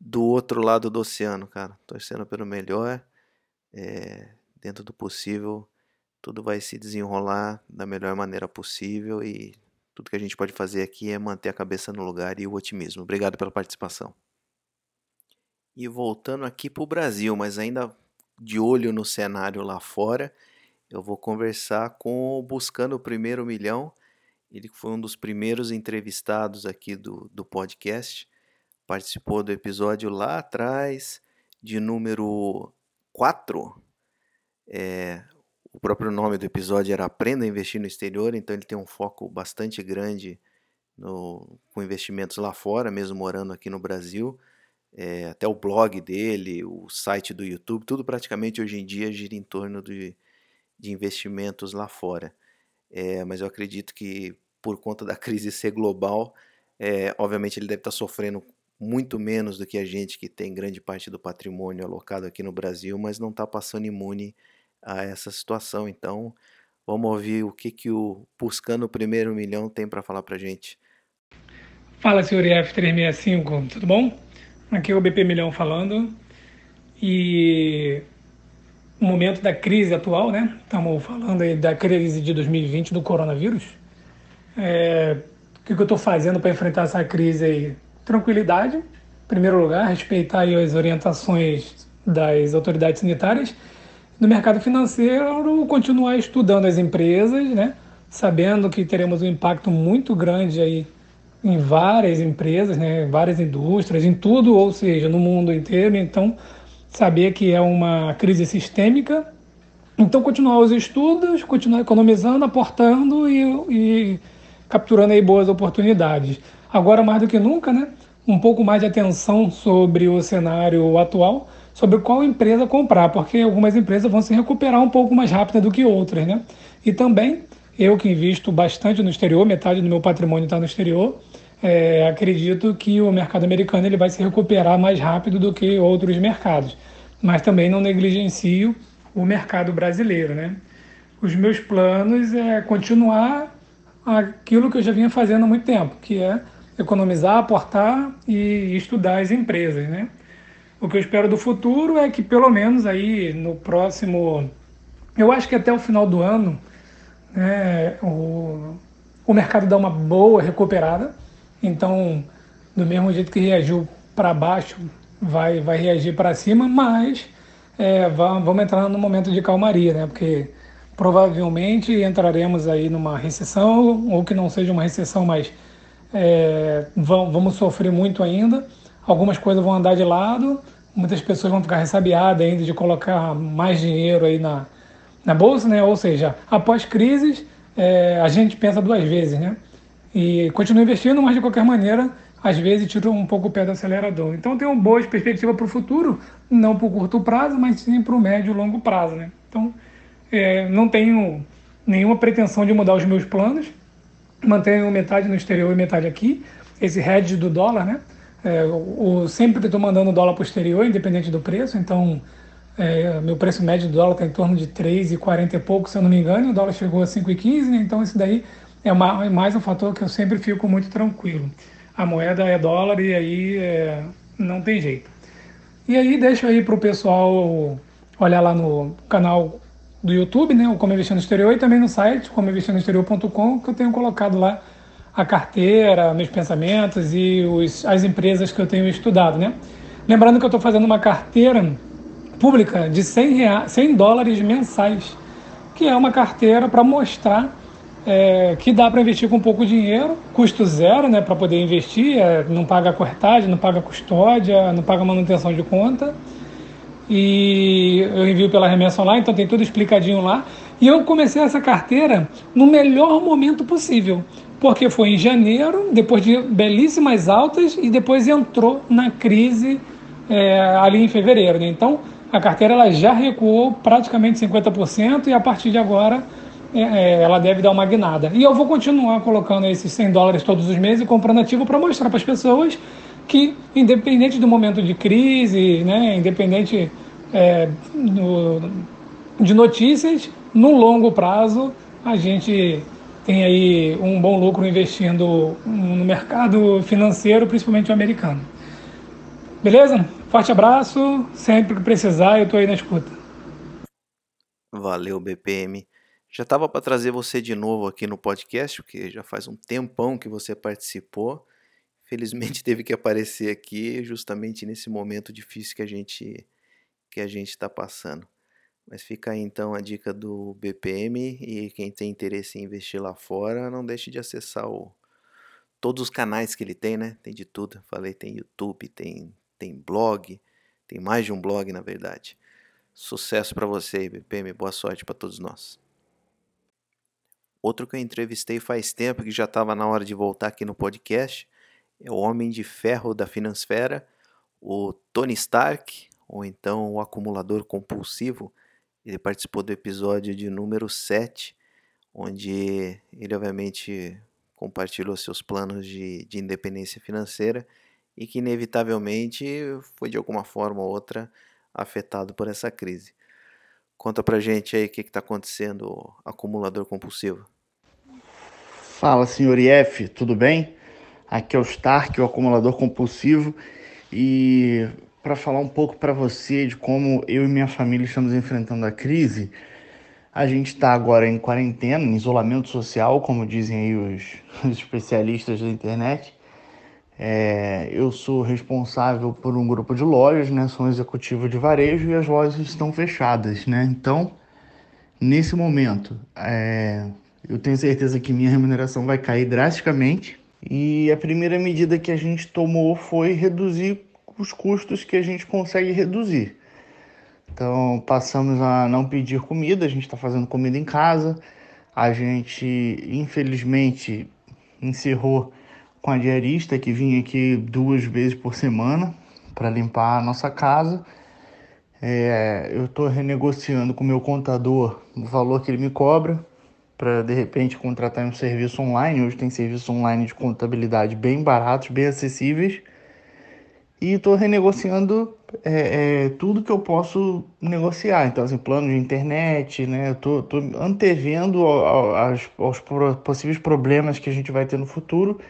do outro lado do oceano, cara. Torcendo pelo melhor. É, dentro do possível, tudo vai se desenrolar da melhor maneira possível e tudo que a gente pode fazer aqui é manter a cabeça no lugar e o otimismo. Obrigado pela participação. E voltando aqui para o Brasil, mas ainda de olho no cenário lá fora, eu vou conversar com o Buscando o Primeiro Milhão. Ele foi um dos primeiros entrevistados aqui do, do podcast. Participou do episódio lá atrás, de número 4. É, o próprio nome do episódio era Aprenda a Investir no Exterior, então ele tem um foco bastante grande no, com investimentos lá fora, mesmo morando aqui no Brasil. É, até o blog dele, o site do YouTube, tudo praticamente hoje em dia gira em torno de, de investimentos lá fora. É, mas eu acredito que por conta da crise ser global, é, obviamente ele deve estar sofrendo muito menos do que a gente que tem grande parte do patrimônio alocado aqui no Brasil, mas não está passando imune a essa situação. Então, vamos ouvir o que, que o Buscando o Primeiro Milhão tem para falar para gente. Fala, senhor F365, tudo bom? Aqui é o BP Milhão falando. E o momento da crise atual, né? Estamos falando aí da crise de 2020 do coronavírus. É, o que, eu estou fazendo para enfrentar essa crise aí? Tranquilidade, em primeiro lugar, respeitar as orientações das autoridades sanitárias. No mercado financeiro, continuar estudando as empresas, né? sabendo que teremos um impacto muito grande aí em várias empresas, né? várias indústrias, em tudo, ou seja, no mundo inteiro. Então, saber que é uma crise sistêmica. Então, continuar os estudos, continuar economizando, aportando e, e capturando aí boas oportunidades. Agora, mais do que nunca, né, um pouco mais de atenção sobre o cenário atual, sobre qual empresa comprar, porque algumas empresas vão se recuperar um pouco mais rápido do que outras. Né? E também, eu que invisto bastante no exterior, metade do meu patrimônio está no exterior, é, acredito que o mercado americano ele vai se recuperar mais rápido do que outros mercados. Mas também não negligencio o mercado brasileiro. Né? Os meus planos é continuar aquilo que eu já vinha fazendo há muito tempo, que é economizar, aportar e estudar as empresas, né? O que eu espero do futuro é que pelo menos aí no próximo, eu acho que até o final do ano, né, o, o mercado dá uma boa recuperada. Então, do mesmo jeito que reagiu para baixo, vai vai reagir para cima, mas é, vamos entrar no momento de calmaria, né? Porque provavelmente entraremos aí numa recessão, ou que não seja uma recessão, mas é, vamos sofrer muito ainda. Algumas coisas vão andar de lado, muitas pessoas vão ficar ressabiadas ainda de colocar mais dinheiro aí na, na bolsa, né? Ou seja, após crises, é, a gente pensa duas vezes, né? E continua investindo, mas de qualquer maneira, às vezes tira um pouco o pé do acelerador. Então, tem uma boa perspectiva para o futuro, não para o curto prazo, mas sim para o médio e longo prazo, né? Então, é, não tenho nenhuma pretensão de mudar os meus planos. Mantenho metade no exterior e metade aqui. Esse hedge do dólar, né? É, o, sempre estou mandando dólar para o exterior, independente do preço. Então, é, meu preço médio do dólar está em torno de 3,40 e pouco, se eu não me engano. O dólar chegou a 5,15, né? então isso daí é, uma, é, mais um fator que eu sempre fico muito tranquilo. A moeda é dólar e aí é, não tem jeito. E aí deixa aí para o pessoal olhar lá no canal do YouTube, né, o Como Investir no Exterior, e também no site comoinvestirnoexterior.com, que eu tenho colocado lá a carteira, meus pensamentos e os, as empresas que eu tenho estudado, né? Lembrando que eu estou fazendo uma carteira pública de 100, reais, 100 dólares mensais, que é uma carteira para mostrar é, que dá para investir com pouco dinheiro, custo zero, né, para poder investir, é, não paga corretagem, não paga custódia, não paga manutenção de conta e eu envio pela remessa online, então tem tudo explicadinho lá. E eu comecei essa carteira no melhor momento possível, porque foi em janeiro, depois de belíssimas altas, e depois entrou na crise é, ali em fevereiro. Né? Então a carteira ela já recuou praticamente 50% e a partir de agora é, é, ela deve dar uma guinada. E eu vou continuar colocando esses 100 dólares todos os meses e comprando ativo para mostrar para as pessoas que, independente do momento de crise, né, independente é, de notícias, no longo prazo a gente tem aí um bom lucro investindo no mercado financeiro, principalmente o americano. Beleza? Forte abraço, sempre que precisar eu estou aí na escuta. Valeu, BPM. Já estava para trazer você de novo aqui no podcast, porque já faz um tempão que você participou. Felizmente teve que aparecer aqui justamente nesse momento difícil que a gente que a gente está passando. Mas fica aí então a dica do BPM e quem tem interesse em investir lá fora, não deixe de acessar o, todos os canais que ele tem, né? Tem de tudo. Falei, tem YouTube, tem, tem blog, tem mais de um blog na verdade. Sucesso para você, BPM, boa sorte para todos nós. Outro que eu entrevistei faz tempo, que já estava na hora de voltar aqui no podcast, é o Homem de Ferro da Finansfera, o Tony Stark, ou então o Acumulador Compulsivo. Ele participou do episódio de número 7, onde ele obviamente compartilhou seus planos de, de independência financeira e que inevitavelmente foi de alguma forma ou outra afetado por essa crise. Conta pra gente aí o que está acontecendo, acumulador compulsivo. Fala, senhor IF, tudo bem? Aqui é o Stark, o acumulador compulsivo, e para falar um pouco para você de como eu e minha família estamos enfrentando a crise, a gente está agora em quarentena, em isolamento social, como dizem aí os, os especialistas da internet. É, eu sou responsável por um grupo de lojas, né? Sou executivo de varejo e as lojas estão fechadas, né? Então, nesse momento, é, eu tenho certeza que minha remuneração vai cair drasticamente. E a primeira medida que a gente tomou foi reduzir os custos que a gente consegue reduzir. Então, passamos a não pedir comida, a gente está fazendo comida em casa. A gente, infelizmente, encerrou com a diarista que vinha aqui duas vezes por semana para limpar a nossa casa. É, eu estou renegociando com o meu contador o valor que ele me cobra para de repente contratar um serviço online. Hoje tem serviços online de contabilidade bem baratos, bem acessíveis. E estou renegociando é, é, tudo que eu posso negociar. Então, assim, plano de internet, né? Estou antevendo aos, aos possíveis problemas que a gente vai ter no futuro.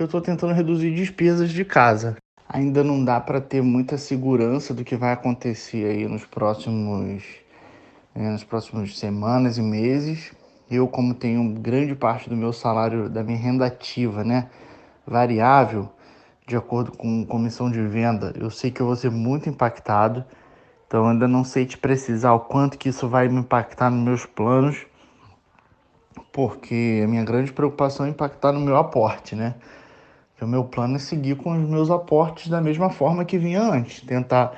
Eu estou tentando reduzir despesas de casa. Ainda não dá para ter muita segurança do que vai acontecer aí nos próximos, é, nas próximas semanas e meses, eu como tenho grande parte do meu salário, da minha renda ativa, né, variável, de acordo com comissão de venda, eu sei que eu vou ser muito impactado. Então ainda não sei te precisar o quanto que isso vai me impactar nos meus planos, porque a minha grande preocupação é impactar no meu aporte, né? O meu plano é seguir com os meus aportes da mesma forma que vinha antes, tentar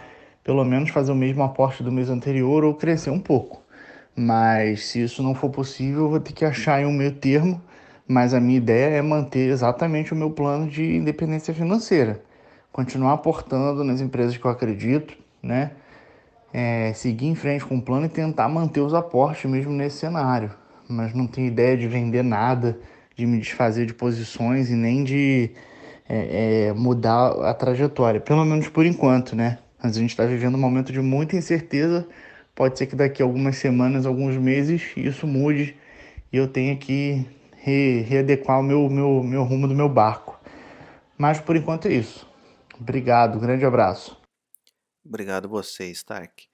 pelo menos fazer o mesmo aporte do mês anterior ou crescer um pouco. Mas se isso não for possível, eu vou ter que achar um meio termo. Mas a minha ideia é manter exatamente o meu plano de independência financeira. Continuar aportando nas empresas que eu acredito, né? É, seguir em frente com o plano e tentar manter os aportes mesmo nesse cenário. Mas não tenho ideia de vender nada, de me desfazer de posições e nem de é, é, mudar a trajetória. Pelo menos por enquanto, né? Mas a gente está vivendo um momento de muita incerteza Pode ser que daqui a algumas semanas, alguns meses, isso mude e eu tenha que re readequar o meu, meu, meu rumo do meu barco. Mas por enquanto é isso. Obrigado, grande abraço. Obrigado você, Stark.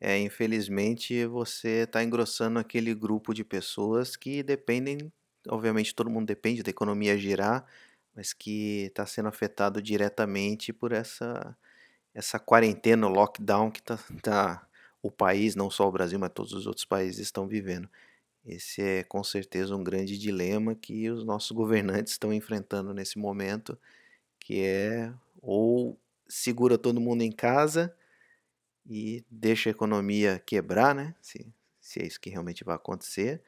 É, infelizmente você está engrossando aquele grupo de pessoas que dependem, obviamente todo mundo depende da economia girar, mas que está sendo afetado diretamente por essa essa quarentena, lockdown que está tá o país, não só o Brasil, mas todos os outros países estão vivendo. Esse é com certeza um grande dilema que os nossos governantes estão enfrentando nesse momento, que é ou segura todo mundo em casa e deixa a economia quebrar, né? Se, se é isso que realmente vai acontecer,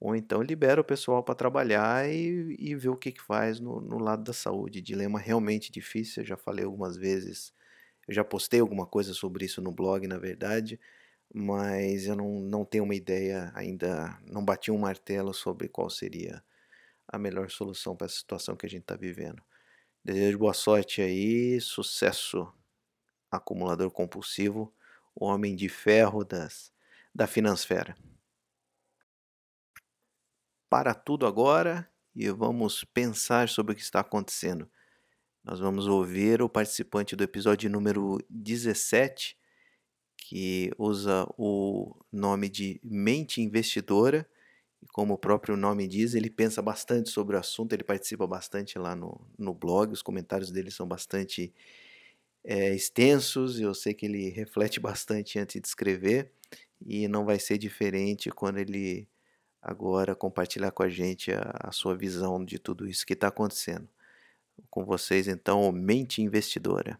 ou então libera o pessoal para trabalhar e, e ver o que, que faz no, no lado da saúde. Dilema realmente difícil, eu já falei algumas vezes eu já postei alguma coisa sobre isso no blog, na verdade, mas eu não, não tenho uma ideia ainda, não bati um martelo sobre qual seria a melhor solução para essa situação que a gente está vivendo. Desejo boa sorte aí, sucesso, acumulador compulsivo, homem de ferro das, da Finansfera. Para tudo agora e vamos pensar sobre o que está acontecendo. Nós vamos ouvir o participante do episódio número 17, que usa o nome de Mente Investidora. E como o próprio nome diz, ele pensa bastante sobre o assunto, ele participa bastante lá no, no blog, os comentários dele são bastante é, extensos, eu sei que ele reflete bastante antes de escrever, e não vai ser diferente quando ele agora compartilhar com a gente a, a sua visão de tudo isso que está acontecendo. Com vocês, então, Mente Investidora.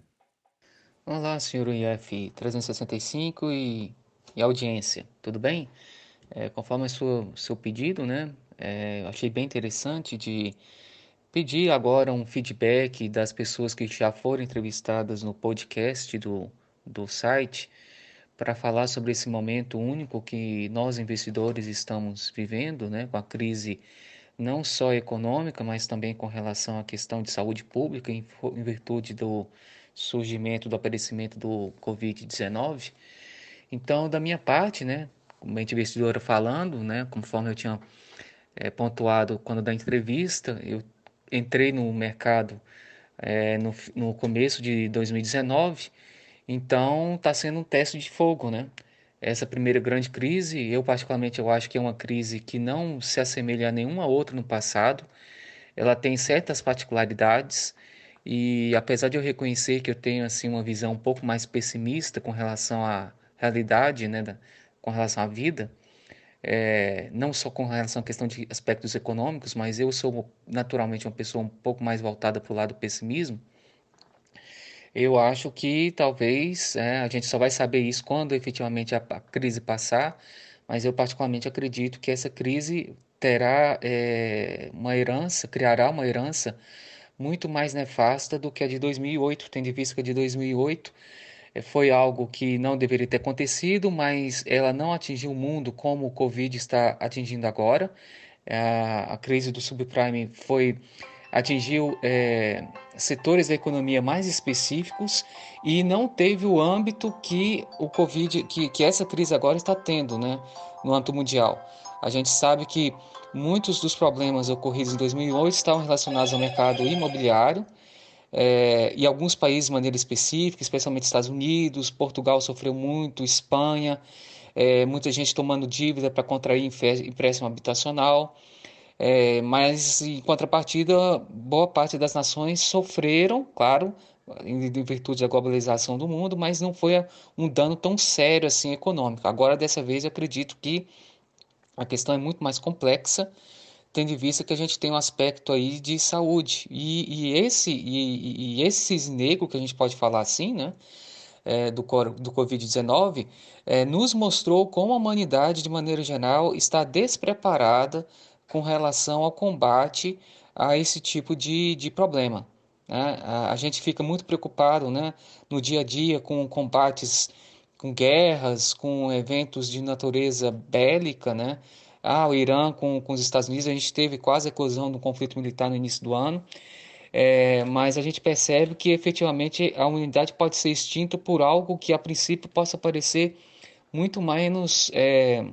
Olá, senhor IF 365 e, e audiência, tudo bem? É, conforme o seu, seu pedido, né, É, achei bem interessante de pedir agora um feedback das pessoas que já foram entrevistadas no podcast do, do site para falar sobre esse momento único que nós investidores estamos vivendo, né, com a crise não só econômica, mas também com relação à questão de saúde pública, em, em virtude do surgimento, do aparecimento do Covid-19. Então, da minha parte, né, como investidora falando, né, conforme eu tinha é, pontuado quando da entrevista, eu entrei no mercado é, no, no começo de 2019, então está sendo um teste de fogo, né? Essa primeira grande crise, eu particularmente eu acho que é uma crise que não se assemelha a nenhuma outra no passado. Ela tem certas particularidades e apesar de eu reconhecer que eu tenho assim uma visão um pouco mais pessimista com relação à realidade, né, da, com relação à vida, é, não só com relação à questão de aspectos econômicos, mas eu sou naturalmente uma pessoa um pouco mais voltada para o lado do pessimismo. Eu acho que talvez é, a gente só vai saber isso quando efetivamente a, a, crise passar, mas eu particularmente acredito que essa crise terá é, uma herança, criará uma herança muito mais nefasta do que a de 2008, tendo em vista que a de 2008 é, foi algo que não deveria ter acontecido, mas ela não atingiu o mundo como o Covid está atingindo agora. A, a crise do subprime foi atingiu é, setores da economia mais específicos e não teve o âmbito que o Covid, que, que essa crise agora está tendo, né, no âmbito mundial. A gente sabe que muitos dos problemas ocorridos em 2008 estavam relacionados ao mercado imobiliário é, e alguns países de maneira específica, especialmente Estados Unidos, Portugal sofreu muito, Espanha, é, muita gente tomando dívida para contrair empréstimo habitacional. É, mas, em contrapartida, boa parte das nações sofreram, claro, em, virtude da globalização do mundo, mas não foi um dano tão sério assim econômico. Agora, dessa vez, eu acredito que a questão é muito mais complexa, tendo em vista que a gente tem um aspecto aí de saúde. E, e esse e, e esse que a gente pode falar assim, né? É, do, do Covid-19, é, nos mostrou como a humanidade, de maneira geral, está despreparada com relação ao combate a esse tipo de, de problema. Né? A, a, gente fica muito preocupado né, no dia a dia com combates, com guerras, com eventos de natureza bélica. Né? Ah, o Irã com, com os Estados Unidos, a gente teve quase a eclosão do conflito militar no início do ano. É, mas a gente percebe que efetivamente a humanidade pode ser extinta por algo que a princípio possa parecer muito menos é,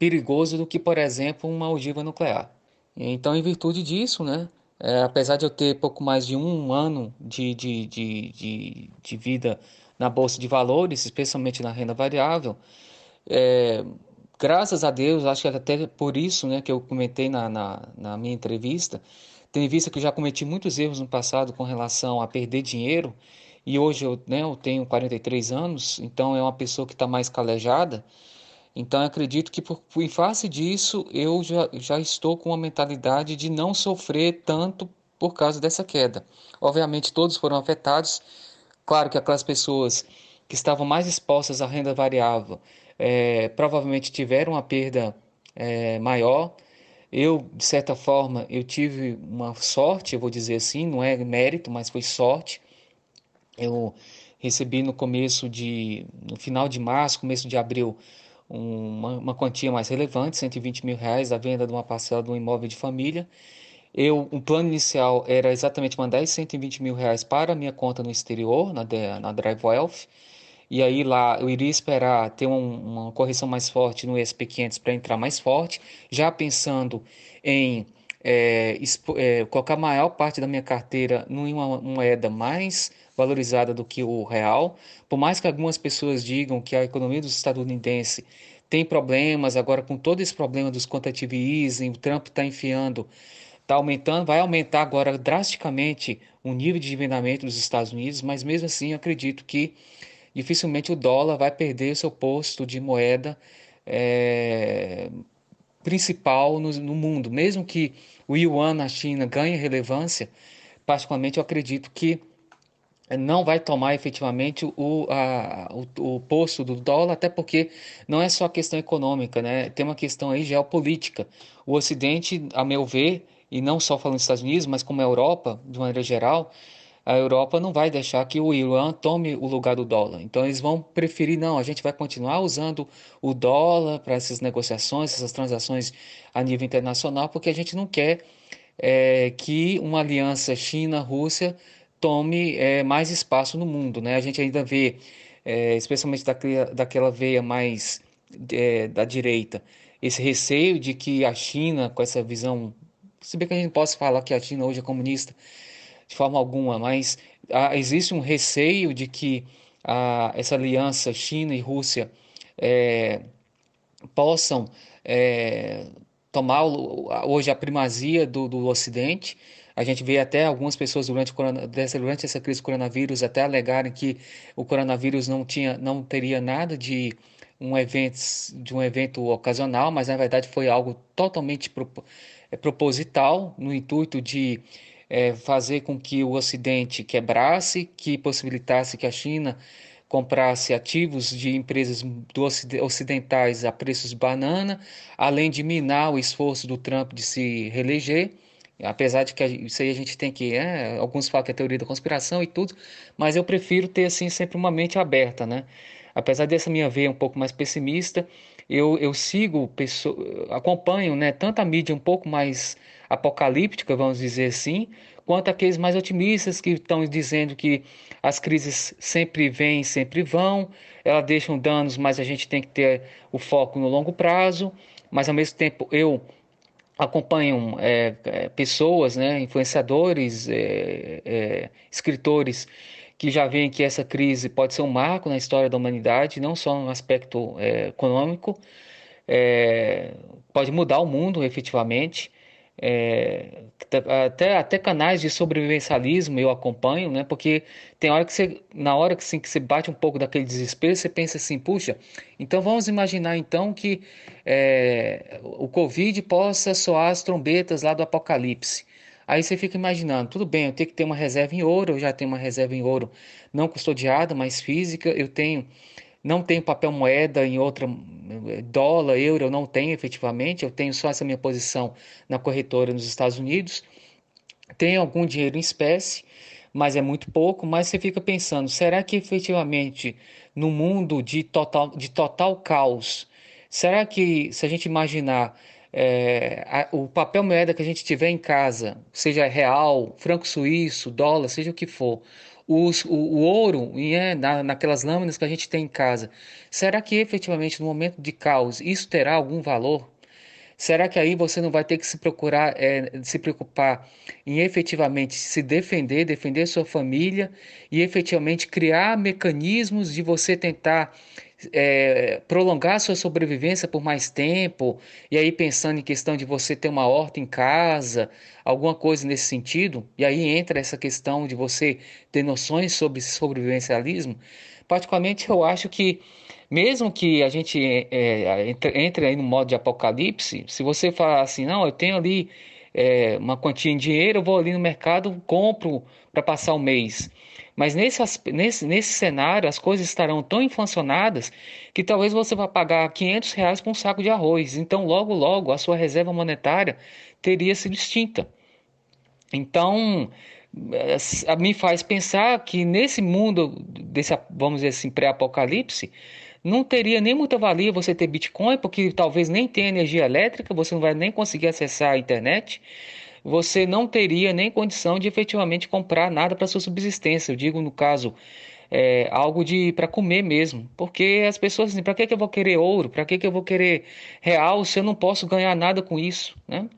perigoso do que, por exemplo, uma ogiva nuclear. Então, em virtude disso, né, é, apesar de eu ter pouco mais de um ano de, de, de, de, de vida na Bolsa de Valores, especialmente na renda variável, é, graças a Deus, acho que até por isso né, que eu comentei na, na, na minha entrevista, tendo em vista que eu já cometi muitos erros no passado com relação a perder dinheiro, e hoje eu, né, eu tenho 43 anos, então é uma pessoa que está mais calejada, então, acredito que por, em face disso, eu já, já estou com uma mentalidade de não sofrer tanto por causa dessa queda. Obviamente, todos foram afetados. Claro que aquelas pessoas que estavam mais expostas à renda variável é, provavelmente tiveram uma perda é, maior. Eu, de certa forma, eu tive uma sorte, eu vou dizer assim, não é mérito, mas foi sorte. Eu recebi no começo de, no final de março, começo de abril, uma, uma quantia mais relevante, 120 mil reais, a venda de uma parcela de um imóvel de família. Eu, o plano inicial era exatamente mandar esses 120 mil reais para a minha conta no exterior, na, na Drive Wealth, e aí lá eu iria esperar ter um, uma correção mais forte no SP500 para entrar mais forte, já pensando em é, é, colocar a maior parte da minha carteira numa moeda mais valorizada do que o real. Por mais que algumas pessoas digam que a economia dos estadunidense tem problemas, agora com todo esse problema dos quantitative easing, o Trump está enfiando, está aumentando, vai aumentar agora drasticamente o nível de endividamento dos Estados Unidos, mas mesmo assim acredito que dificilmente o dólar vai perder o seu posto de moeda é, principal no, no, mundo. Mesmo que o yuan na China ganhe relevância, particularmente eu acredito que não vai tomar efetivamente o, a, o, o posto do dólar, até porque não é só questão econômica, né? tem uma questão aí geopolítica. O Ocidente, a meu ver, e não só falando dos Estados Unidos, mas como a Europa, de maneira geral, a Europa não vai deixar que o yuan tome o lugar do dólar. Então eles vão preferir, não, a gente vai continuar usando o dólar para essas negociações, essas transações a nível internacional, porque a gente não quer é, que uma aliança China-Rússia tome é, mais espaço no mundo. Né? A gente ainda vê, é, especialmente daquela, daquela veia mais é, da direita, esse receio de que a China, com essa visão, se bem que a gente possa falar que a China hoje é comunista de forma alguma, mas ah, existe um receio de que ah, essa aliança China e Rússia é, possam é, tomar hoje a primazia do, do Ocidente a gente vê até algumas pessoas durante, durante essa crise do coronavírus até alegarem que o coronavírus não, tinha, não teria nada de um evento, de um evento ocasional, mas na verdade foi algo totalmente é, proposital, no intuito de é, fazer com que o Ocidente quebrasse, que possibilitasse que a China comprasse ativos de empresas ocidentais a preços banana, além de minar o esforço do Trump de se reeleger. Apesar de que isso aí a gente tem que. É, alguns falam que é teoria da conspiração e tudo, mas eu prefiro ter assim sempre uma mente aberta, né? Apesar dessa minha veia um pouco mais pessimista, eu, eu sigo, pessoa, acompanho né, tanto a mídia um pouco mais apocalíptica, vamos dizer assim, quanto aqueles mais otimistas que estão dizendo que as crises sempre vêm, sempre vão, elas deixam danos, mas a gente tem que ter o foco no longo prazo. Mas ao mesmo tempo eu acompanham é, é, pessoas, né, influenciadores, é, é, escritores que já veem que essa crise pode ser um marco na história da humanidade, não só no aspecto é, econômico, pode mudar o mundo efetivamente. É, até, até canais de sobrevivencialismo eu acompanho, né? Porque tem hora que você, na hora que, assim, que você bate um pouco daquele desespero, você pensa assim, puxa, então vamos imaginar então que é, o Covid possa soar as trombetas lá do Apocalipse. Aí você fica imaginando, tudo bem, eu tenho que ter uma reserva em ouro, eu já tenho uma reserva em ouro não custodiada, mas física, eu tenho não tenho papel moeda em outra dólar, euro, eu não tenho efetivamente, eu tenho só essa minha posição na corretora nos Estados Unidos. Tenho algum dinheiro em espécie, mas é muito pouco, mas você fica pensando, será que efetivamente no mundo de total, de total caos, será que se a gente imaginar é, a, o papel moeda que a gente tiver em casa, seja real, franco suíço, dólar, seja o que for, os, o, o, ouro é, na, naquelas lâminas que a gente tem em casa, será que efetivamente no momento de caos isso terá algum valor? Será que aí você não vai ter que se procurar, é, se preocupar em efetivamente se defender, defender sua família e efetivamente criar mecanismos de você tentar é, prolongar sua sobrevivência por mais tempo, e aí pensando em questão de você ter uma horta em casa, alguma coisa nesse sentido, e aí entra essa questão de você ter noções sobre sobrevivencialismo, particularmente eu acho que mesmo que a gente é, é entre, entre aí no modo de apocalipse, se você falar assim, não, eu tenho ali é, uma quantia em dinheiro, eu vou ali no mercado, compro para passar o mês. Mas nesse, nesse, nesse cenário, as coisas estarão tão inflacionadas que talvez você vá pagar 500 reais por um saco de arroz. Então, logo, logo, a sua reserva monetária teria sido extinta. Então, eh, me faz pensar que nesse mundo, desse, vamos dizer assim, pré-apocalipse, não teria nem muita valia você ter Bitcoin, porque talvez nem tenha energia elétrica, você não vai nem conseguir acessar a internet você não teria nem condição de efetivamente comprar nada para sua subsistência. Eu digo no caso é, algo de para comer mesmo, porque as pessoas dizem: para que, que eu vou querer ouro? Para que, que eu vou querer real se eu não posso ganhar nada com isso, né?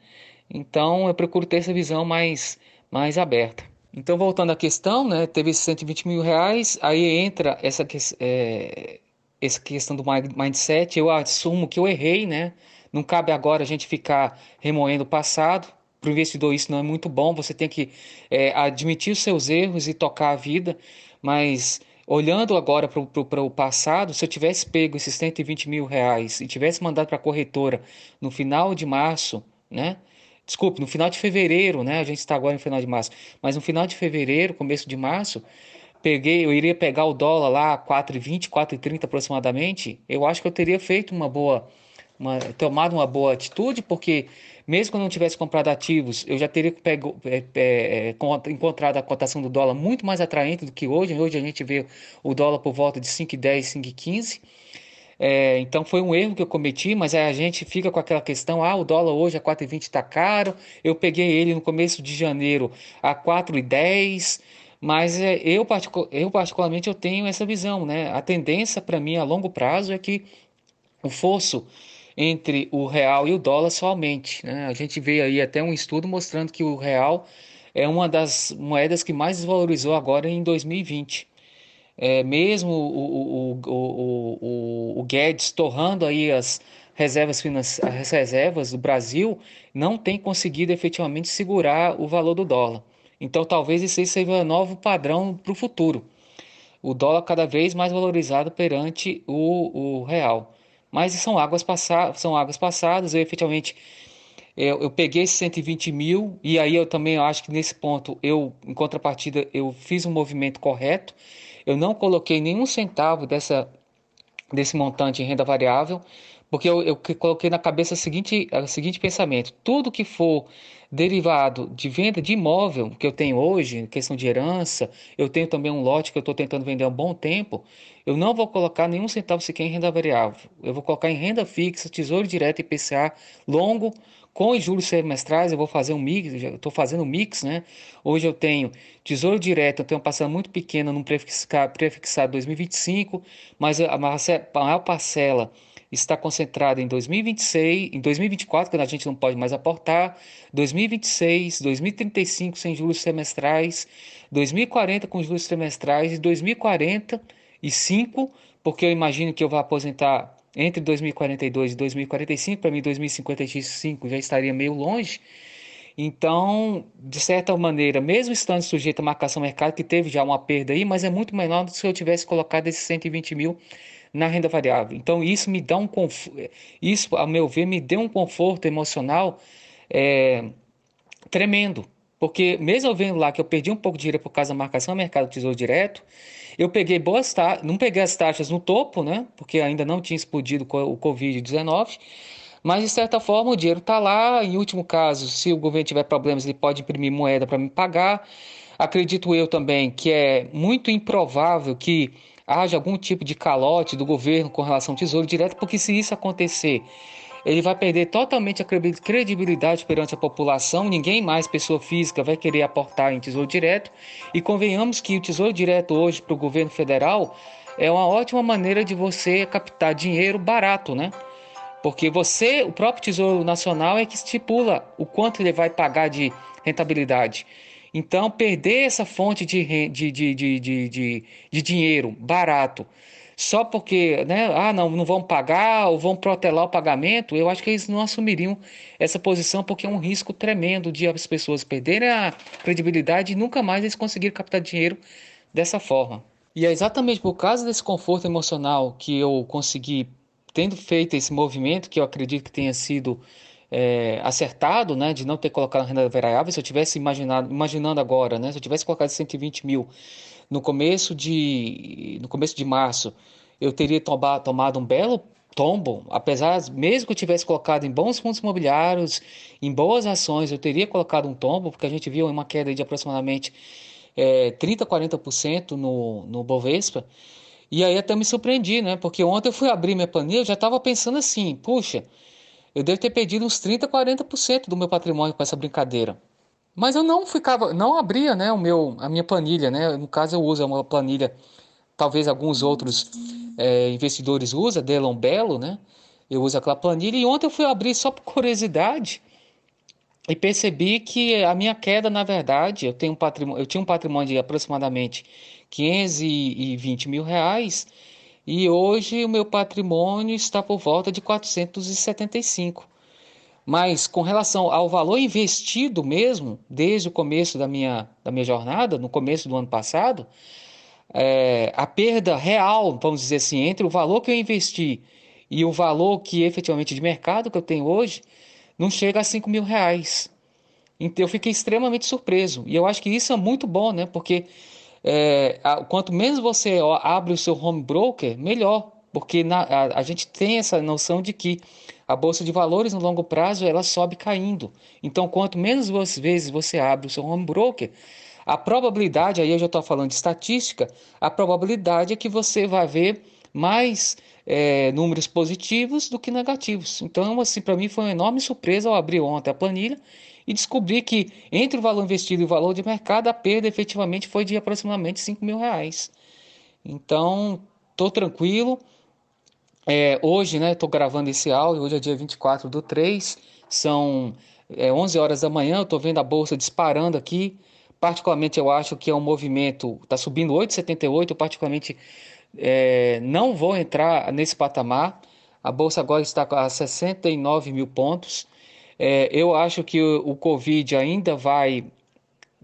Então eu procuro ter essa visão mais mais aberta. Então voltando à questão, né? Teve esses 120 mil reais, aí entra essa é, essa questão do mindset. Eu assumo que eu errei, né? Não cabe agora a gente ficar remoendo o passado para o investidor isso não é muito bom, você tem que é, admitir os seus erros e tocar a vida, mas olhando agora para o passado, se eu tivesse pego esses 120 mil reais e tivesse mandado para a corretora no final de março, né? Desculpe, no final de fevereiro, né? A gente está agora no final de março, mas no final de fevereiro, começo de março, peguei, eu iria pegar o dólar lá 4,20, 4,30 aproximadamente, eu acho que eu teria feito uma boa, uma, tomado uma boa atitude, porque mesmo que eu não tivesse comprado ativos, eu já teria pego, é, é, encontrado a cotação do dólar muito mais atraente do que hoje. Hoje a gente vê o dólar por volta de 5,10, 5,15. É, então foi um erro que eu cometi, mas a gente fica com aquela questão: ah, o dólar hoje a 4,20 está caro. Eu peguei ele no começo de janeiro a 4,10. Mas é, eu, eu particularmente eu tenho essa visão, né? A tendência para mim a longo prazo é que o fosso entre o real e o dólar só aumente. Né? A gente vê aí até um estudo mostrando que o real é uma das moedas que mais desvalorizou agora em 2020. É, mesmo o, o, o, o, o Guedes torrando aí as reservas, as reservas do Brasil, não tem conseguido efetivamente segurar o valor do dólar. Então talvez isso seja um novo padrão para o futuro. O dólar cada vez mais valorizado perante o, o real. Mas são águas, passadas, são águas passadas, eu efetivamente eu, eu, peguei esses 120 mil e aí eu também acho que nesse ponto eu, em contrapartida, eu fiz um movimento correto. Eu não coloquei nenhum centavo dessa, desse montante em renda variável, porque eu, eu coloquei na cabeça o seguinte, o seguinte pensamento: tudo que for derivado de venda de imóvel que eu tenho hoje, questão de herança, eu tenho também um lote que eu estou tentando vender há um bom tempo, eu não vou colocar nenhum centavo sequer em renda variável. Eu vou colocar em renda fixa, tesouro direto e IPCA longo, com os juros semestrais, eu vou fazer um mix, estou fazendo um mix, né? Hoje eu tenho tesouro direto, eu tenho uma parcela muito pequena no prefixado, prefixado 2025, mas a maior parcela está concentrada em 2026, em 2024, quando a gente não pode mais aportar, 2026, 2035 sem juros semestrais, 2040 com juros semestrais e 2040 e 5, porque eu imagino que eu vou aposentar entre 2042 e 2045, para mim 2055 já estaria meio longe. Então, de certa maneira, mesmo estando sujeito à marcação mercado, que teve já uma perda aí, mas é muito menor do que se eu tivesse colocado esses 120 mil na renda variável. Então, isso me dá um isso, a meu ver, me deu um conforto emocional é, tremendo. Porque mesmo eu vendo lá que eu perdi um pouco de dinheiro por causa da marcação mercado do Tesouro Direto, eu peguei boas taxas, não peguei as taxas no topo, né? Porque ainda não tinha explodido o Covid-19. Mas, de certa forma, o dinheiro está lá. Em último caso, se o governo tiver problemas, ele pode imprimir moeda para me pagar. Acredito eu também que é muito improvável que haja algum tipo de calote do governo com relação ao Tesouro Direto, porque se isso acontecer, ele vai perder totalmente a credibilidade perante a população, ninguém mais, pessoa física, vai querer aportar em Tesouro Direto. E convenhamos que o Tesouro Direto hoje para o governo federal é uma ótima maneira de você captar dinheiro barato, né? Porque você, o próprio Tesouro Nacional é que estipula o quanto ele vai pagar de rentabilidade. Então, perder essa fonte de, de, de, de, de, dinheiro barato só porque, né, ah, não, não vão pagar ou vão protelar o pagamento, eu acho que eles não assumiriam essa posição porque é um risco tremendo de as pessoas perderem a credibilidade e nunca mais eles conseguirem captar dinheiro dessa forma. E é exatamente por causa desse conforto emocional que eu consegui, tendo feito esse movimento, que eu acredito que tenha sido é, acertado, né, de não ter colocado a renda variável, se eu tivesse imaginado, imaginando agora, né, se eu tivesse colocado 120 mil no começo de, no começo de março, eu teria tomba, tomado um belo tombo, apesar, mesmo que eu tivesse colocado em bons fundos imobiliários, em boas ações, eu teria colocado um tombo, porque a gente viu uma queda de aproximadamente é, 30%, 40% no, no Bovespa. E aí até me surpreendi, né? Porque ontem eu fui abrir minha planilha, eu já estava pensando assim, puxa, eu devo ter perdido uns 30%, 40% do meu patrimônio com essa brincadeira. Mas eu não ficava, não abria, né, o meu, a minha planilha, né? No caso eu uso uma planilha, talvez alguns outros é, investidores usam, Delon Belo, né? Eu uso aquela planilha e ontem eu fui abrir só por curiosidade e percebi que a minha queda, na verdade, eu tenho um patrimônio, eu tinha um patrimônio de aproximadamente 520 mil reais e hoje o meu patrimônio está por volta de 475. Mas com relação ao valor investido mesmo, desde o começo da minha, da minha jornada, no começo do ano passado, é, a perda real, vamos dizer assim, entre o valor que eu investi e o valor que efetivamente de mercado que eu tenho hoje, não chega a 5 mil reais. Então eu fiquei extremamente surpreso. E eu acho que isso é muito bom, né? Porque é, a, quanto menos você abre o seu home broker, melhor, porque na, a, a, gente tem essa noção de que a bolsa de valores no longo prazo ela sobe caindo. Então, quanto menos vezes você abre o seu home broker, a probabilidade, aí eu já estou falando de estatística, a probabilidade é que você vai ver mais é, números positivos do que negativos. Então, assim, para mim foi uma enorme surpresa ao abrir ontem a planilha e descobri que entre o valor investido e o valor de mercado, a perda efetivamente foi de aproximadamente 5 mil reais. Então, estou tranquilo. É, hoje, né, estou gravando esse áudio, hoje é dia 24 do 3, são é, 11 horas da manhã, estou vendo a bolsa disparando aqui. Particularmente, eu acho que é um movimento, está subindo 8,78, particularmente é, não vou entrar nesse patamar. A bolsa agora está a 69 mil pontos. É, eu acho que o, o Covid ainda vai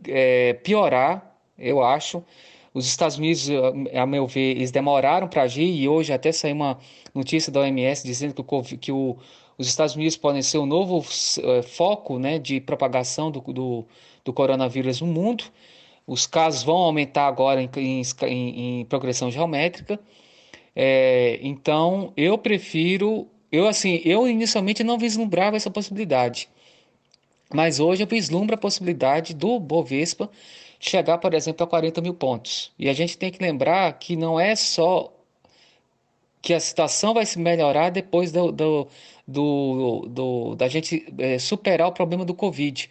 é, piorar, eu acho. Os Estados Unidos, a meu ver, eles demoraram para agir e hoje até saiu uma notícia da OMS dizendo que, o, que o, os Estados Unidos podem ser o novo é, foco né, de propagação do, do, do, coronavírus no mundo. Os casos vão aumentar agora em, em, em progressão geométrica. É, então, eu prefiro eu assim, eu inicialmente não vislumbrava essa possibilidade. Mas hoje eu vislumbro a possibilidade do Bovespa chegar, por exemplo, a 40 mil pontos. E a gente tem que lembrar que não é só que a situação vai se melhorar depois do, do, do, do da gente é, superar o problema do Covid.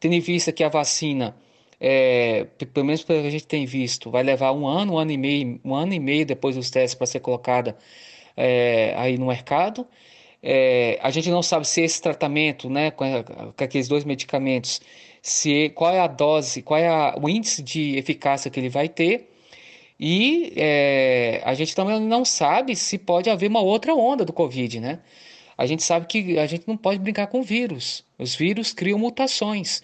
Tendo em vista que a vacina, é, pelo menos pelo que a gente tem visto, vai levar um ano, um ano e meio, um ano e meio depois dos testes para ser colocada é, aí no mercado. É, a gente não sabe se esse tratamento, né, com, com, aqueles dois medicamentos, se qual é a dose, qual é a, o índice de eficácia que ele vai ter. E é, a gente também não sabe se pode haver uma outra onda do Covid, né? A gente sabe que a gente não pode brincar com vírus. Os vírus criam mutações.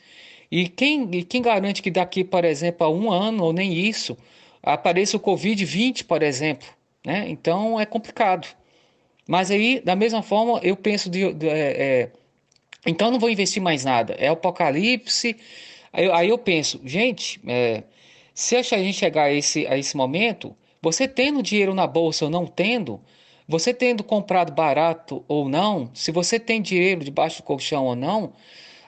E quem, quem garante que daqui, por exemplo, a um ano ou nem isso, apareça o Covid-20, por exemplo? Né? Então é complicado. Mas aí, da mesma forma, eu penso de, de é, é, então não vou investir mais nada. É apocalipse. Aí, aí eu penso, gente, é, se a gente chegar a esse, a esse momento, você tendo dinheiro na bolsa ou não tendo, você tendo comprado barato ou não, se você tem dinheiro debaixo do colchão ou não,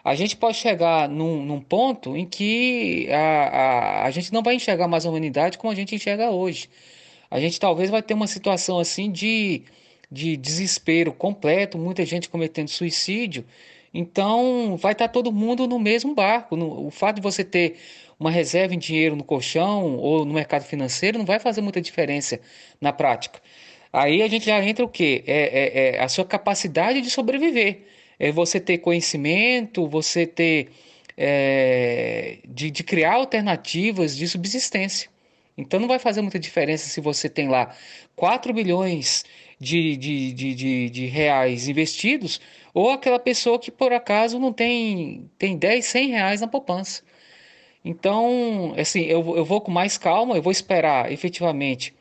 a gente pode chegar num, num ponto em que a, a, a gente não vai enxergar mais a humanidade como a gente enxerga hoje a gente talvez vai ter uma situação assim de, de desespero completo, muita gente cometendo suicídio. Então, vai estar todo mundo no mesmo barco. O fato de você ter uma reserva em dinheiro no colchão ou no mercado financeiro não vai fazer muita diferença na prática. Aí a gente já entra o quê? É, é, é a sua capacidade de sobreviver. É você ter conhecimento, você ter. É, de, de criar alternativas de subsistência. Então não vai fazer muita diferença se você tem lá 4 bilhões de, de, de, de, de reais investidos ou aquela pessoa que por acaso não tem, tem 10, 100 reais na poupança. Então, assim, eu, eu vou com mais calma, eu vou esperar efetivamente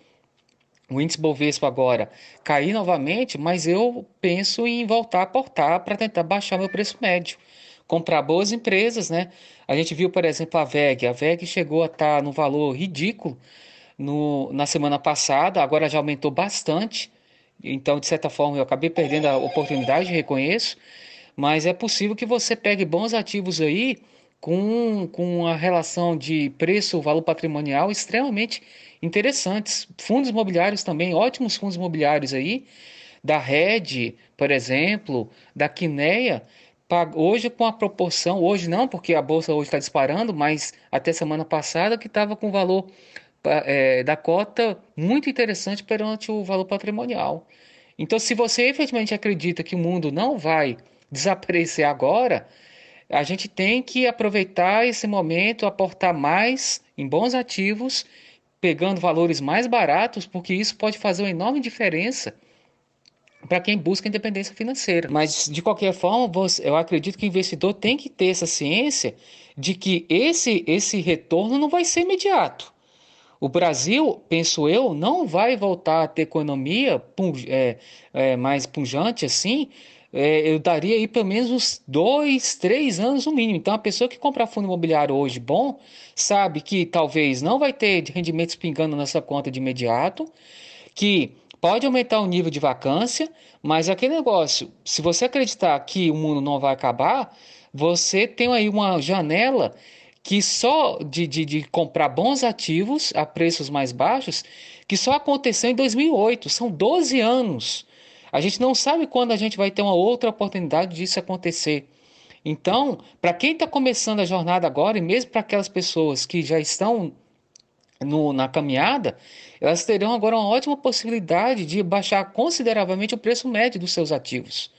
o índice Bovespa agora cair novamente, mas eu penso em voltar a aportar para tentar baixar meu preço médio comprar boas empresas, né? A gente viu, por exemplo, a VEG. A VEG chegou a estar no valor ridículo no, na semana passada, agora já aumentou bastante. Então, de certa forma, eu acabei perdendo a oportunidade, reconheço. Mas é possível que você pegue bons ativos aí com, com a relação de preço-valor patrimonial extremamente interessantes. Fundos imobiliários também, ótimos fundos imobiliários aí, da Red, por exemplo, da Quineia, hoje com a proporção, hoje não, porque a bolsa hoje está disparando, mas até semana passada que estava com valor é, da cota muito interessante perante o valor patrimonial. Então, se você efetivamente acredita que o mundo não vai desaparecer agora, a gente tem que aproveitar esse momento, aportar mais em bons ativos, pegando valores mais baratos, porque isso pode fazer uma enorme diferença para quem busca independência financeira. Mas, de qualquer forma, eu acredito que o investidor tem que ter essa ciência de que esse, esse retorno não vai ser imediato. O Brasil, penso eu, não vai voltar a ter economia é, é, mais punjante assim é, eu daria aí pelo menos uns dois, três anos no mínimo. Então, a pessoa que comprar fundo imobiliário hoje bom, sabe que talvez não vai ter rendimentos pingando nessa conta de imediato, que pode aumentar o nível de vacância, mas aquele negócio, se você acreditar que o mundo não vai acabar, você tem aí uma janela que só de, de, de, comprar bons ativos a preços mais baixos, que só aconteceu em 2008. São 12 anos. A gente não sabe quando a gente vai ter uma outra oportunidade disso acontecer. Então, para quem está começando a jornada agora, e mesmo para aquelas pessoas que já estão no, na caminhada, elas terão agora uma ótima possibilidade de baixar consideravelmente o preço médio dos seus ativos.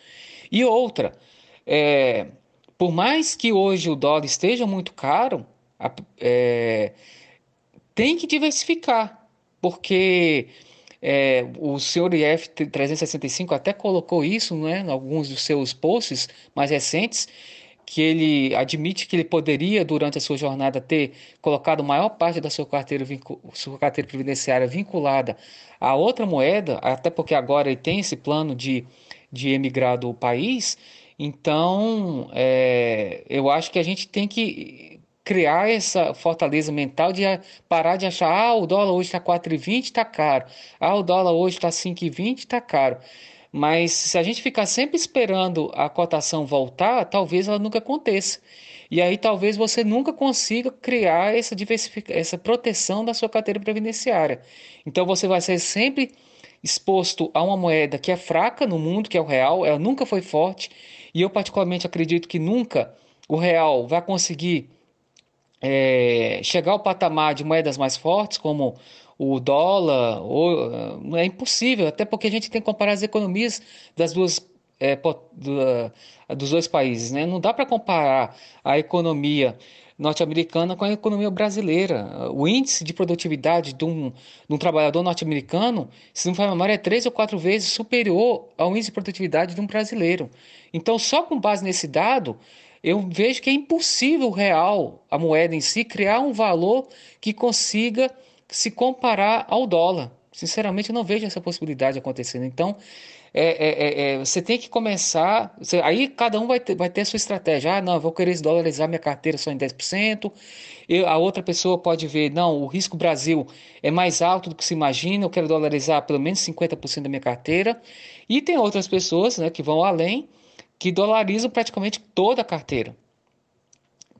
E outra, é, por mais que hoje o dólar esteja muito caro, é, tem que diversificar, porque é, o senhor IF 365 até colocou isso né, em alguns dos seus posts mais recentes, que ele admite que ele poderia, durante a sua jornada, ter colocado maior parte da sua carteira, sua carteira previdenciária vinculada a outra moeda, até porque agora ele tem esse plano de, de emigrar do país. Então, é, eu acho que a gente tem que criar essa fortaleza mental de parar de achar, ah, o dólar hoje está 4,20, está caro. Ah, o dólar hoje está 5,20, está caro. Mas se a gente ficar sempre esperando a cotação voltar, talvez ela nunca aconteça. E aí talvez você nunca consiga criar essa, essa proteção da sua carteira previdenciária. Então você vai ser sempre exposto a uma moeda que é fraca no mundo, que é o real, ela nunca foi forte. E eu particularmente acredito que nunca o real vai conseguir é, chegar ao patamar de moedas mais fortes, como o dólar, ou, é impossível, até porque a gente tem que comparar as economias das duas, é, do, dos dois países. Né? Não dá para comparar a economia norte-americana com a economia brasileira. O índice de produtividade de um, de um trabalhador norte-americano, se não for memória, é três ou quatro vezes superior ao índice de produtividade de um brasileiro. Então, só com base nesse dado, eu vejo que é impossível real, a moeda em si, criar um valor que consiga se comparar ao dólar. Sinceramente, eu não vejo essa possibilidade acontecendo. Então, é, é, é, é você tem que começar. Você, aí cada um vai ter, vai ter sua estratégia. Ah, não, eu vou querer desdolarizar minha carteira só em 10%. E a outra pessoa pode ver, não, o risco Brasil é mais alto do que se imagina, eu quero dolarizar pelo menos 50% da minha carteira. E tem outras pessoas né, que vão além que dolarizam praticamente toda a carteira.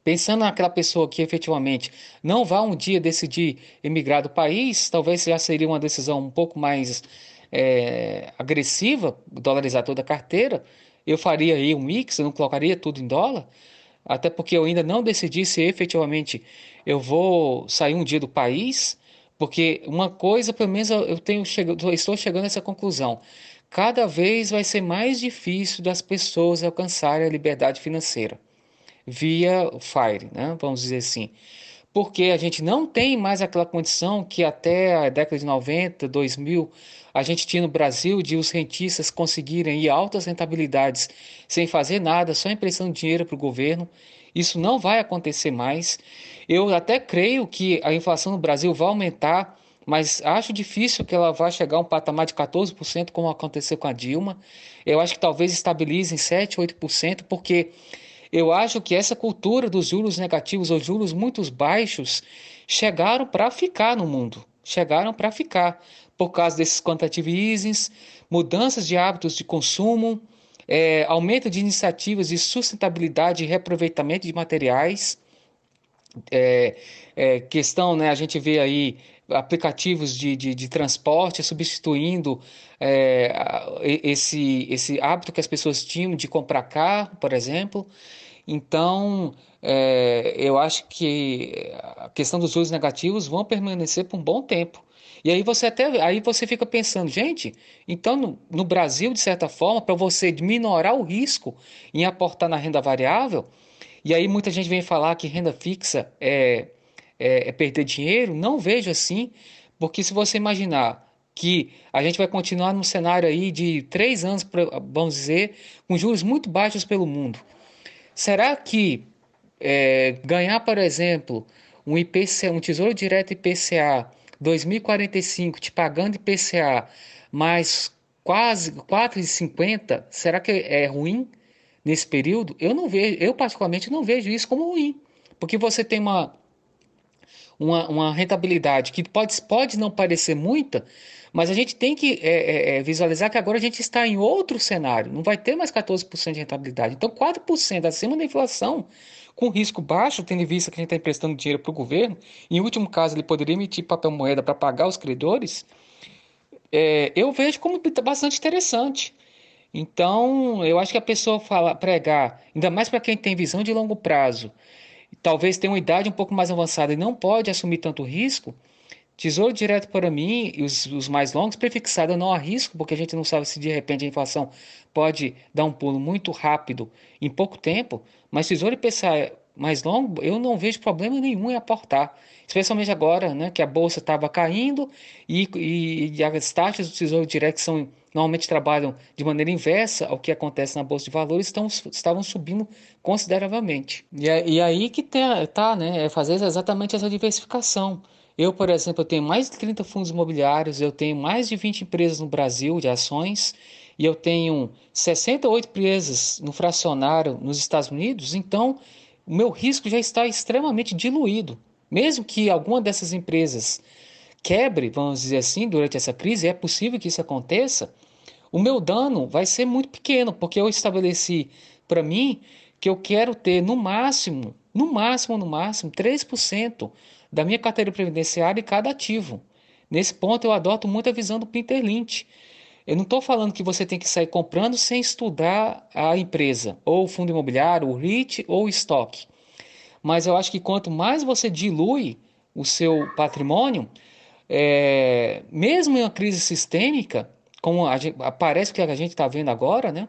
Pensando naquela pessoa que efetivamente não vai um dia decidir emigrar do país, talvez já seria uma decisão um pouco mais é, agressiva, dolarizar toda a carteira. Eu faria aí um mix, eu não colocaria tudo em dólar, até porque eu ainda não decidi se efetivamente eu vou sair um dia do país, porque uma coisa, pelo menos eu tenho chegado, estou chegando a essa conclusão cada vez vai ser mais difícil das pessoas alcançarem a liberdade financeira via FIRE, né? vamos dizer assim. Porque a gente não tem mais aquela condição que até a década de 90, 2000, a gente tinha no Brasil de os rentistas conseguirem ir altas rentabilidades sem fazer nada, só emprestando dinheiro para o governo. Isso não vai acontecer mais. Eu até creio que a inflação no Brasil vai aumentar mas acho difícil que ela vá chegar a um patamar de 14%, como aconteceu com a Dilma. Eu acho que talvez estabilize em 7%, 8%, porque eu acho que essa cultura dos juros negativos ou juros muito baixos chegaram para ficar no mundo. Chegaram para ficar por causa desses quantitative easings, mudanças de hábitos de consumo, é, aumento de iniciativas de sustentabilidade e reaproveitamento de materiais. É, é, questão, né, a gente vê aí aplicativos de, de, de transporte, substituindo é, esse, esse hábito que as pessoas tinham de comprar carro, por exemplo. Então, é, eu acho que a questão dos juros negativos vão permanecer por um bom tempo. E aí você até aí você fica pensando, gente, então no, no Brasil, de certa forma, para você minorar o risco em aportar na renda variável, e aí muita gente vem falar que renda fixa é, é, é perder dinheiro, não vejo assim, porque se você imaginar que a gente vai continuar num cenário aí de três anos, vamos dizer, com juros muito baixos pelo mundo, será que é, ganhar, por exemplo, um IPCA, um Tesouro Direto IPCA 2045, te pagando IPCA mais quase 4,50, será que é ruim nesse período? Eu não vejo, eu particularmente não vejo isso como ruim, porque você tem uma uma, uma rentabilidade que pode, pode não parecer muita, mas a gente tem que é, é, é, visualizar que agora a gente está em outro cenário, não vai ter mais 14% de rentabilidade. Então, 4% acima da inflação, com risco baixo, tendo em vista que a gente está emprestando dinheiro para o governo, em último caso, ele poderia emitir papel moeda para pagar os credores, é, eu vejo como bastante interessante. Então, eu acho que a pessoa fala, pregar, ainda mais para quem tem visão de longo prazo, talvez tenha uma idade um pouco mais avançada e não pode assumir tanto risco, tesouro direto para mim e os, os mais longos, prefixado eu não arrisco, porque a gente não sabe se de repente a inflação pode dar um pulo muito rápido em pouco tempo, mas tesouro IPCA mais longo, eu não vejo problema nenhum em aportar. Especialmente agora, né, que a bolsa estava caindo e, e, e, as taxas do Tesouro Direto, são, normalmente trabalham de maneira inversa ao que acontece na Bolsa de Valores, estão, estavam subindo consideravelmente. E, é, e aí que está, né, é fazer exatamente essa diversificação. Eu, por exemplo, eu tenho mais de 30 fundos imobiliários, eu tenho mais de 20 empresas no Brasil de ações, e eu tenho 68 empresas no fracionário nos Estados Unidos, então o meu risco já está extremamente diluído. Mesmo que alguma dessas empresas quebre, vamos dizer assim, durante essa crise, é possível que isso aconteça, o meu dano vai ser muito pequeno, porque eu estabeleci para mim que eu quero ter no máximo, no máximo, no máximo, 3% da minha carteira previdenciária em cada ativo. Nesse ponto eu adoto muito a visão do Peter Lynch. Eu não estou falando que você tem que sair comprando sem estudar a empresa, ou o fundo imobiliário, o REIT ou o estoque. Mas eu acho que quanto mais você dilui o seu patrimônio, é, mesmo em uma crise sistêmica, como gente, parece que a gente está vendo agora, né?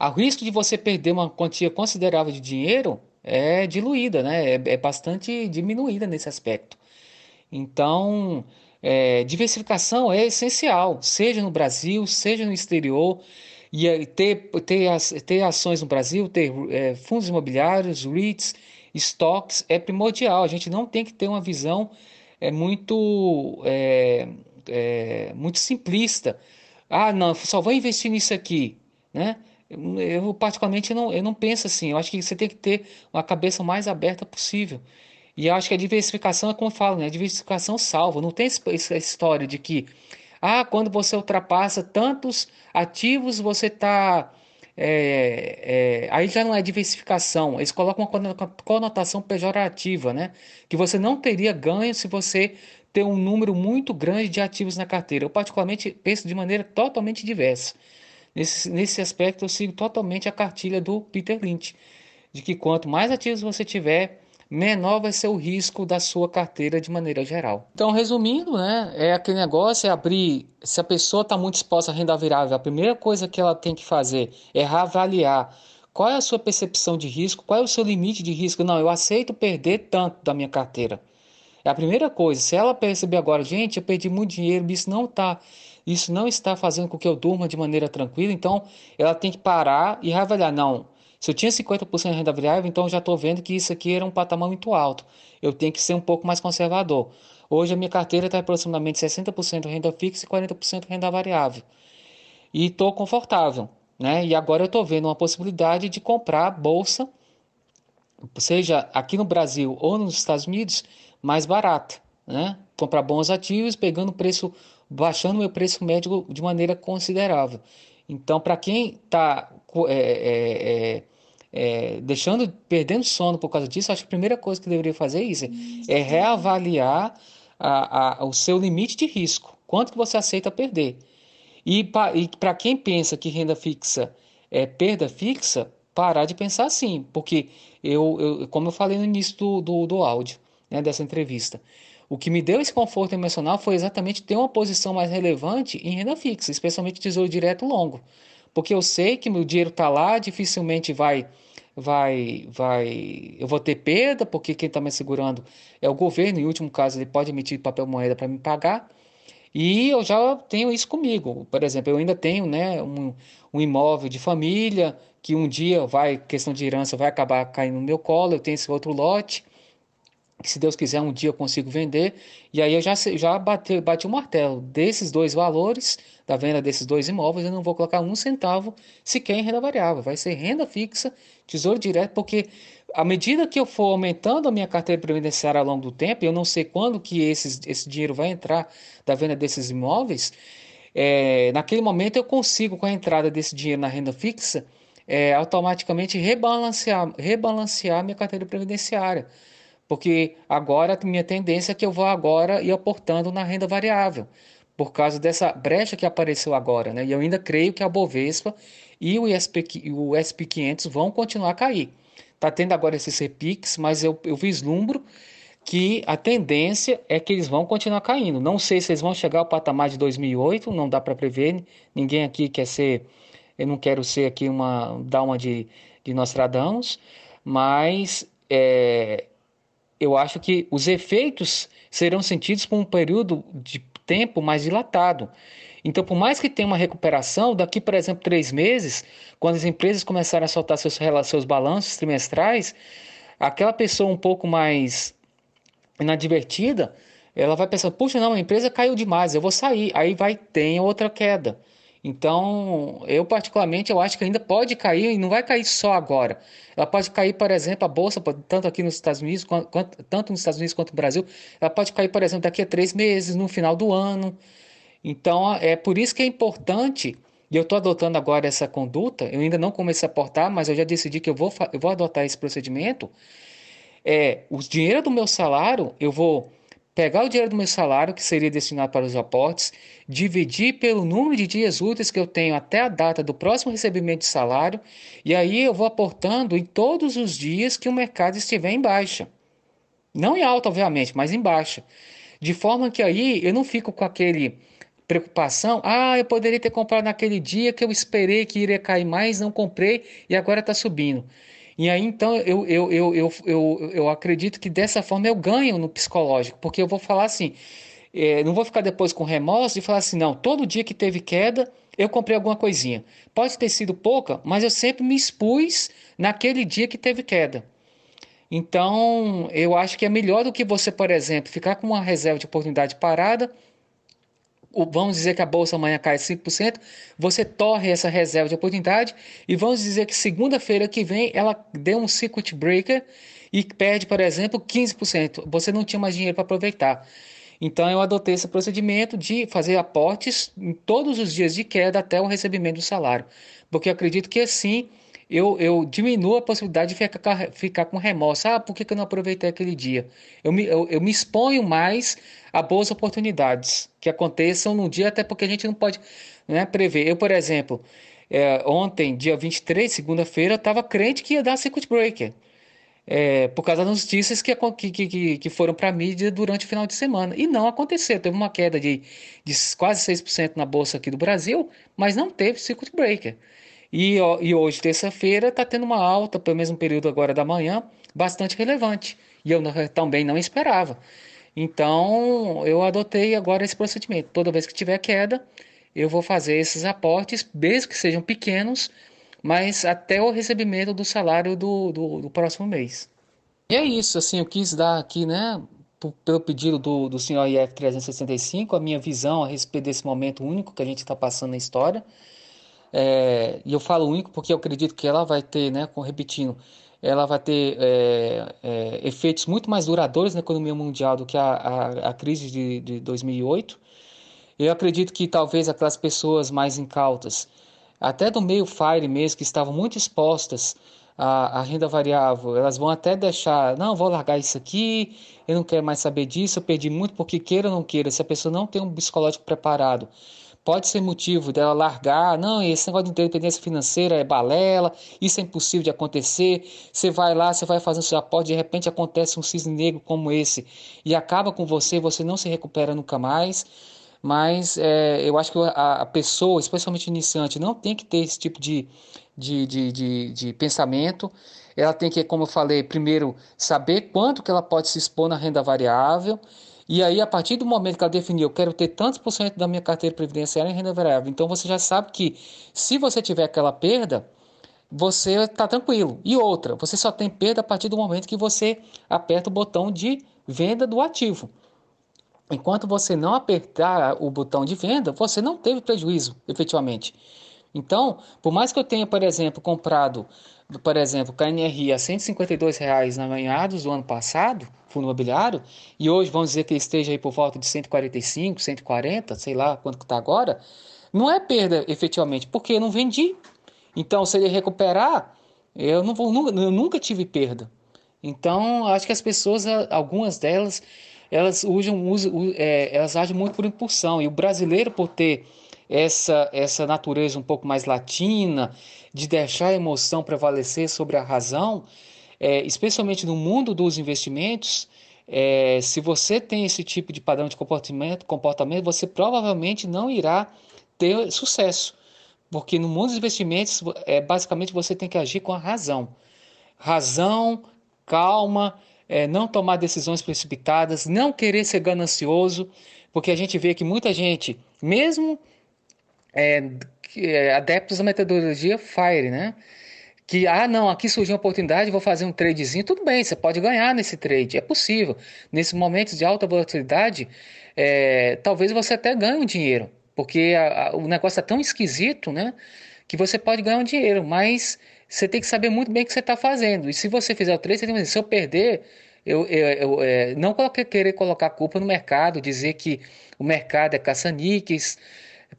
O risco de você perder uma quantia considerável de dinheiro é diluída, né? É, é bastante diminuída nesse aspecto. Então, é, diversificação é essencial, seja no Brasil, seja no exterior, e ter, ter, ter ações no Brasil, ter é, fundos imobiliários, REITs, estoques, é primordial. A gente não tem que ter uma visão é, muito, é, é, muito simplista. Ah, não, só vou investir nisso aqui, né? Eu, particularmente, não, eu não penso assim. Eu acho que você tem que ter uma cabeça mais aberta possível. E eu acho que a diversificação é como eu falo, né? A diversificação salva. Não tem essa história de que, ah, quando você ultrapassa tantos ativos, você está. É, é, aí já não é diversificação. Eles colocam uma conotação pejorativa, né? Que você não teria ganho se você ter um número muito grande de ativos na carteira. Eu, particularmente, penso de maneira totalmente diversa. Nesse, nesse aspecto, eu sigo totalmente a cartilha do Peter Lynch, de que quanto mais ativos você tiver, menor vai ser o risco da sua carteira de maneira geral. Então, resumindo, né, é aquele negócio é abrir, se a pessoa está muito exposta à renda variável, a primeira coisa que ela tem que fazer é avaliar qual é a sua percepção de risco, qual é o seu limite de risco. Não, eu aceito perder tanto da minha carteira. É a primeira coisa. Se ela perceber agora, gente, eu perdi muito dinheiro, isso não está isso não está fazendo com que eu durma de maneira tranquila, então ela tem que parar e avaliar, não, se eu tinha 50% de renda variável, então já estou vendo que isso aqui era um patamar muito alto. Eu tenho que ser um pouco mais conservador. Hoje a minha carteira está aproximadamente 60% renda fixa e 40% renda variável. E estou confortável. Né? E agora eu estou vendo uma possibilidade de comprar bolsa, seja aqui no Brasil ou nos Estados Unidos, mais barata. Né? Comprar bons ativos, pegando preço, baixando o meu preço médio de maneira considerável. Então, para quem está é, é, é, é, deixando, perdendo sono por causa disso, acho que a primeira coisa que deveria fazer é isso, é reavaliar a, a, o seu limite de risco, quanto que você aceita perder. E para quem pensa que renda fixa é perda fixa, parar de pensar assim, porque eu, eu como eu falei no início do, do, do áudio, né, dessa entrevista, o que me deu esse conforto emocional foi exatamente ter uma posição mais relevante em renda fixa, especialmente tesouro direto longo. Porque eu sei que meu dinheiro está lá, dificilmente vai, vai, vai, eu vou ter perda, porque quem está me segurando é o governo, em último caso ele pode emitir papel moeda para me pagar, e eu já tenho isso comigo. Por exemplo, eu ainda tenho né, um, um imóvel de família que um dia vai, questão de herança, vai acabar caindo no meu colo, eu tenho esse outro lote, que se Deus quiser um dia eu consigo vender, e aí eu já, já bati, bati o martelo. Desses dois valores, da venda desses dois imóveis, eu não vou colocar um centavo sequer em renda variável, vai ser renda fixa, tesouro direto, porque à medida que eu for aumentando a minha carteira previdenciária ao longo do tempo, eu não sei quando que esses, esse dinheiro vai entrar da venda desses imóveis, é, naquele momento eu consigo, com a entrada desse dinheiro na renda fixa, é, automaticamente rebalancear, rebalancear minha carteira previdenciária. Porque agora a minha tendência é que eu vou agora ir aportando na renda variável, por causa dessa brecha que apareceu agora. Né? E eu ainda creio que a Bovespa e o, ISP, o SP500 vão continuar a cair. Está tendo agora esse CPIX, mas eu, eu vislumbro que a tendência é que eles vão continuar caindo. Não sei se eles vão chegar ao patamar de 2008, não dá para prever. Ninguém aqui quer ser eu não quero ser aqui uma dar uma de, de Nostradamus, mas é, eu acho que os efeitos serão sentidos por um período de tempo mais dilatado. Então, por mais que tenha uma recuperação, daqui, por exemplo, três meses, quando as empresas começarem a soltar seus, seus balanços trimestrais, aquela pessoa um pouco mais inadvertida, ela vai pensar, puxa, não, a empresa caiu demais, eu vou sair. Aí vai ter outra queda. Então, eu particularmente eu acho que ainda pode cair e não vai cair só agora. Ela pode cair, por exemplo, a bolsa, tanto aqui nos Estados Unidos, quanto, tanto nos Estados Unidos quanto no Brasil, ela pode cair, por exemplo, daqui a três meses, no final do ano. Então, é por isso que é importante, e eu estou adotando agora essa conduta, eu ainda não comecei a aportar, mas eu já decidi que eu vou, eu vou adotar esse procedimento. É, o dinheiro do meu salário, eu vou pegar o dinheiro do meu salário, que seria destinado para os aportes, dividir pelo número de dias úteis que eu tenho até a data do próximo recebimento de salário, e aí eu vou aportando em todos os dias que o mercado estiver em baixa. Não em alta, obviamente, mas em baixa. De forma que aí eu não fico com aquele preocupação, ah, eu poderia ter comprado naquele dia que eu esperei que iria cair mais, não comprei e agora está subindo. E aí, então, eu, eu, eu, eu, eu, eu acredito que dessa forma eu ganho no psicológico, porque eu vou falar assim, é, não vou ficar depois com remorso e falar assim, não, todo dia que teve queda, eu comprei alguma coisinha. Pode ter sido pouca, mas eu sempre me expus naquele dia que teve queda. Então, eu acho que é melhor do que você, por exemplo, ficar com uma reserva de oportunidade parada vamos dizer que a bolsa amanhã cai 5%, você torre essa reserva de oportunidade e vamos dizer que segunda-feira que vem ela deu um circuit breaker e perde, por exemplo, 15%. Você não tinha mais dinheiro para aproveitar. Então eu adotei esse procedimento de fazer aportes em todos os dias de queda até o recebimento do salário, porque acredito que assim eu, eu diminuo a possibilidade de ficar, ficar com remorso. Ah, por que, que eu não aproveitei aquele dia? Eu me, eu, eu me exponho mais a boas oportunidades que aconteçam no dia, até porque a gente não pode né, prever. Eu, por exemplo, é, ontem, dia 23, segunda-feira, estava crente que ia dar circuit breaker. É, por causa das notícias que, que, que, que foram para a mídia durante o final de semana. E não aconteceu. Teve uma queda de, de quase 6% na bolsa aqui do Brasil, mas não teve circuit breaker. E, e hoje, terça-feira, está tendo uma alta, pelo mesmo período agora da manhã, bastante relevante. E eu também não esperava. Então, eu adotei agora esse procedimento. Toda vez que tiver queda, eu vou fazer esses aportes, mesmo que sejam pequenos, mas até o recebimento do salário do, do, do próximo mês. E é isso, assim, eu quis dar aqui, né, pelo pedido do, do senhor IF 365, a minha visão a respeito desse momento único que a gente está passando na história. É, e eu falo único porque eu acredito que ela vai ter, né, com, repetindo, ela vai ter é, é, efeitos muito mais duradouros na economia mundial do que a, a, a crise de, de 2008. Eu acredito que talvez aquelas pessoas mais incautas, até do meio FIRE mesmo, que estavam muito expostas à, à renda variável, elas vão até deixar, não, vou largar isso aqui, eu não quero mais saber disso, eu perdi muito porque queira ou não queira, se a pessoa não tem um psicológico preparado pode ser motivo dela largar, não, esse negócio de independência financeira é balela, isso é impossível de acontecer. Você vai lá, você vai fazendo seu aporte, de repente acontece um cisne negro como esse e acaba com você, você não se recupera nunca mais. Mas é, eu acho que a, a, pessoa, especialmente iniciante, não tem que ter esse tipo de, de, de, de, de pensamento. Ela tem que, como eu falei, primeiro saber quanto que ela pode se expor na renda variável e aí, a partir do momento que ela definiu, eu quero ter tantos por cento da minha carteira previdenciária em renda variável, então você já sabe que se você tiver aquela perda, você está tranquilo. E outra, você só tem perda a partir do momento que você aperta o botão de venda do ativo. Enquanto você não apertar o botão de venda, você não teve prejuízo, efetivamente. Então, por mais que eu tenha, por exemplo, comprado, por exemplo, KNRI a 152 reais na meados do ano passado, fundo imobiliário, e hoje vamos dizer que esteja aí por volta de 145, 140, sei lá quanto que está agora, não é perda efetivamente, porque eu não vendi. Então, se ele recuperar, eu não vou, eu nunca tive perda. Então, acho que as pessoas, algumas delas, elas usam, usam é, elas agem muito por impulsão. E o brasileiro, por ter essa, essa natureza um pouco mais latina, de deixar a emoção prevalecer sobre a razão, é, especialmente no mundo dos investimentos, é, se você tem esse tipo de padrão de comportamento, comportamento, você provavelmente não irá ter sucesso. Porque no mundo dos investimentos, é, basicamente você tem que agir com a razão. Razão, calma, é, não tomar decisões precipitadas, não querer ser ganancioso, porque a gente vê que muita gente, mesmo é, adeptos da metodologia FIRE, né? Que, ah, não, aqui surgiu uma oportunidade, vou fazer um tradezinho. Tudo bem, você pode ganhar nesse trade, é possível. Nesses momentos de alta volatilidade, é, talvez você até ganhe um dinheiro, porque a, a, o negócio é tão esquisito, né? Que você pode ganhar um dinheiro, mas você tem que saber muito bem o que você está fazendo. E se você fizer o trade, você tem que dizer, se eu perder, eu, eu, eu é, não querer colocar culpa no mercado, dizer que o mercado é caça-níqueis,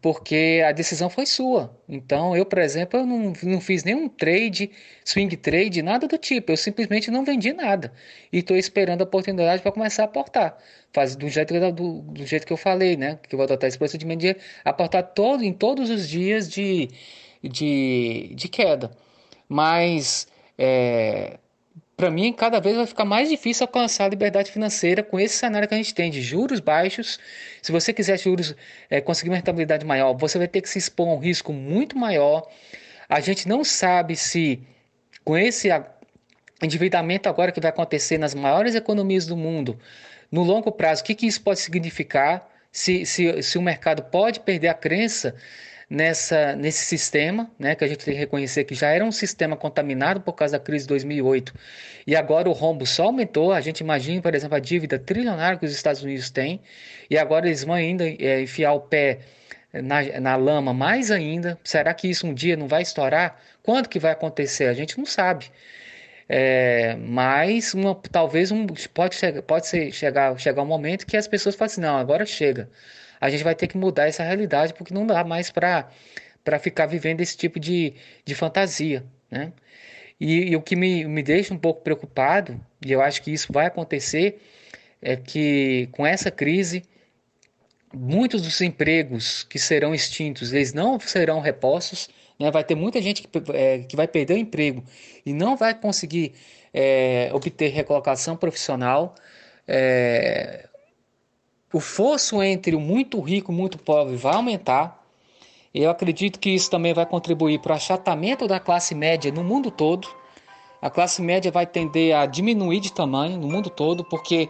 porque a decisão foi sua. Então, eu, por exemplo, eu não, não fiz nenhum trade, swing trade, nada do tipo. Eu simplesmente não vendi nada. E estou esperando a oportunidade para começar a aportar. Faz do jeito, que, do, do, jeito que eu falei, né? Que eu vou adotar esse procedimento de aportar todo, em todos os dias de, de, de queda. Mas é, para mim, cada vez vai ficar mais difícil alcançar a liberdade financeira com esse cenário que a gente tem de juros baixos. Se você quiser juros, é, conseguir uma rentabilidade maior, você vai ter que se expor a um risco muito maior. A gente não sabe se com esse endividamento agora que vai acontecer nas maiores economias do mundo, no longo prazo, o que, que isso pode significar? Se, se, se o mercado pode perder a crença nessa, nesse sistema, né, que a gente tem que reconhecer que já era um sistema contaminado por causa da crise de 2008 e agora o rombo só aumentou. A gente imagina, por exemplo, a dívida trilionária que os Estados Unidos têm e agora eles vão ainda é, enfiar o pé na, na lama mais ainda. Será que isso um dia não vai estourar? Quando que vai acontecer? A gente não sabe. É, mas uma, talvez um, pode, pode ser, chegar, chegar um momento que as pessoas falam assim, não, agora chega a gente vai ter que mudar essa realidade porque não dá mais para ficar vivendo esse tipo de, de fantasia, né? E, e, o que me, me deixa um pouco preocupado, e eu acho que isso vai acontecer, é que com essa crise, muitos dos empregos que serão extintos, eles não serão repostos, né? vai ter muita gente que, é, que vai perder o emprego e não vai conseguir é, obter recolocação profissional. É, o fosso entre o muito rico e o muito pobre vai aumentar. Eu acredito que isso também vai contribuir para o achatamento da classe média no mundo todo. A classe média vai tender a diminuir de tamanho no mundo todo, porque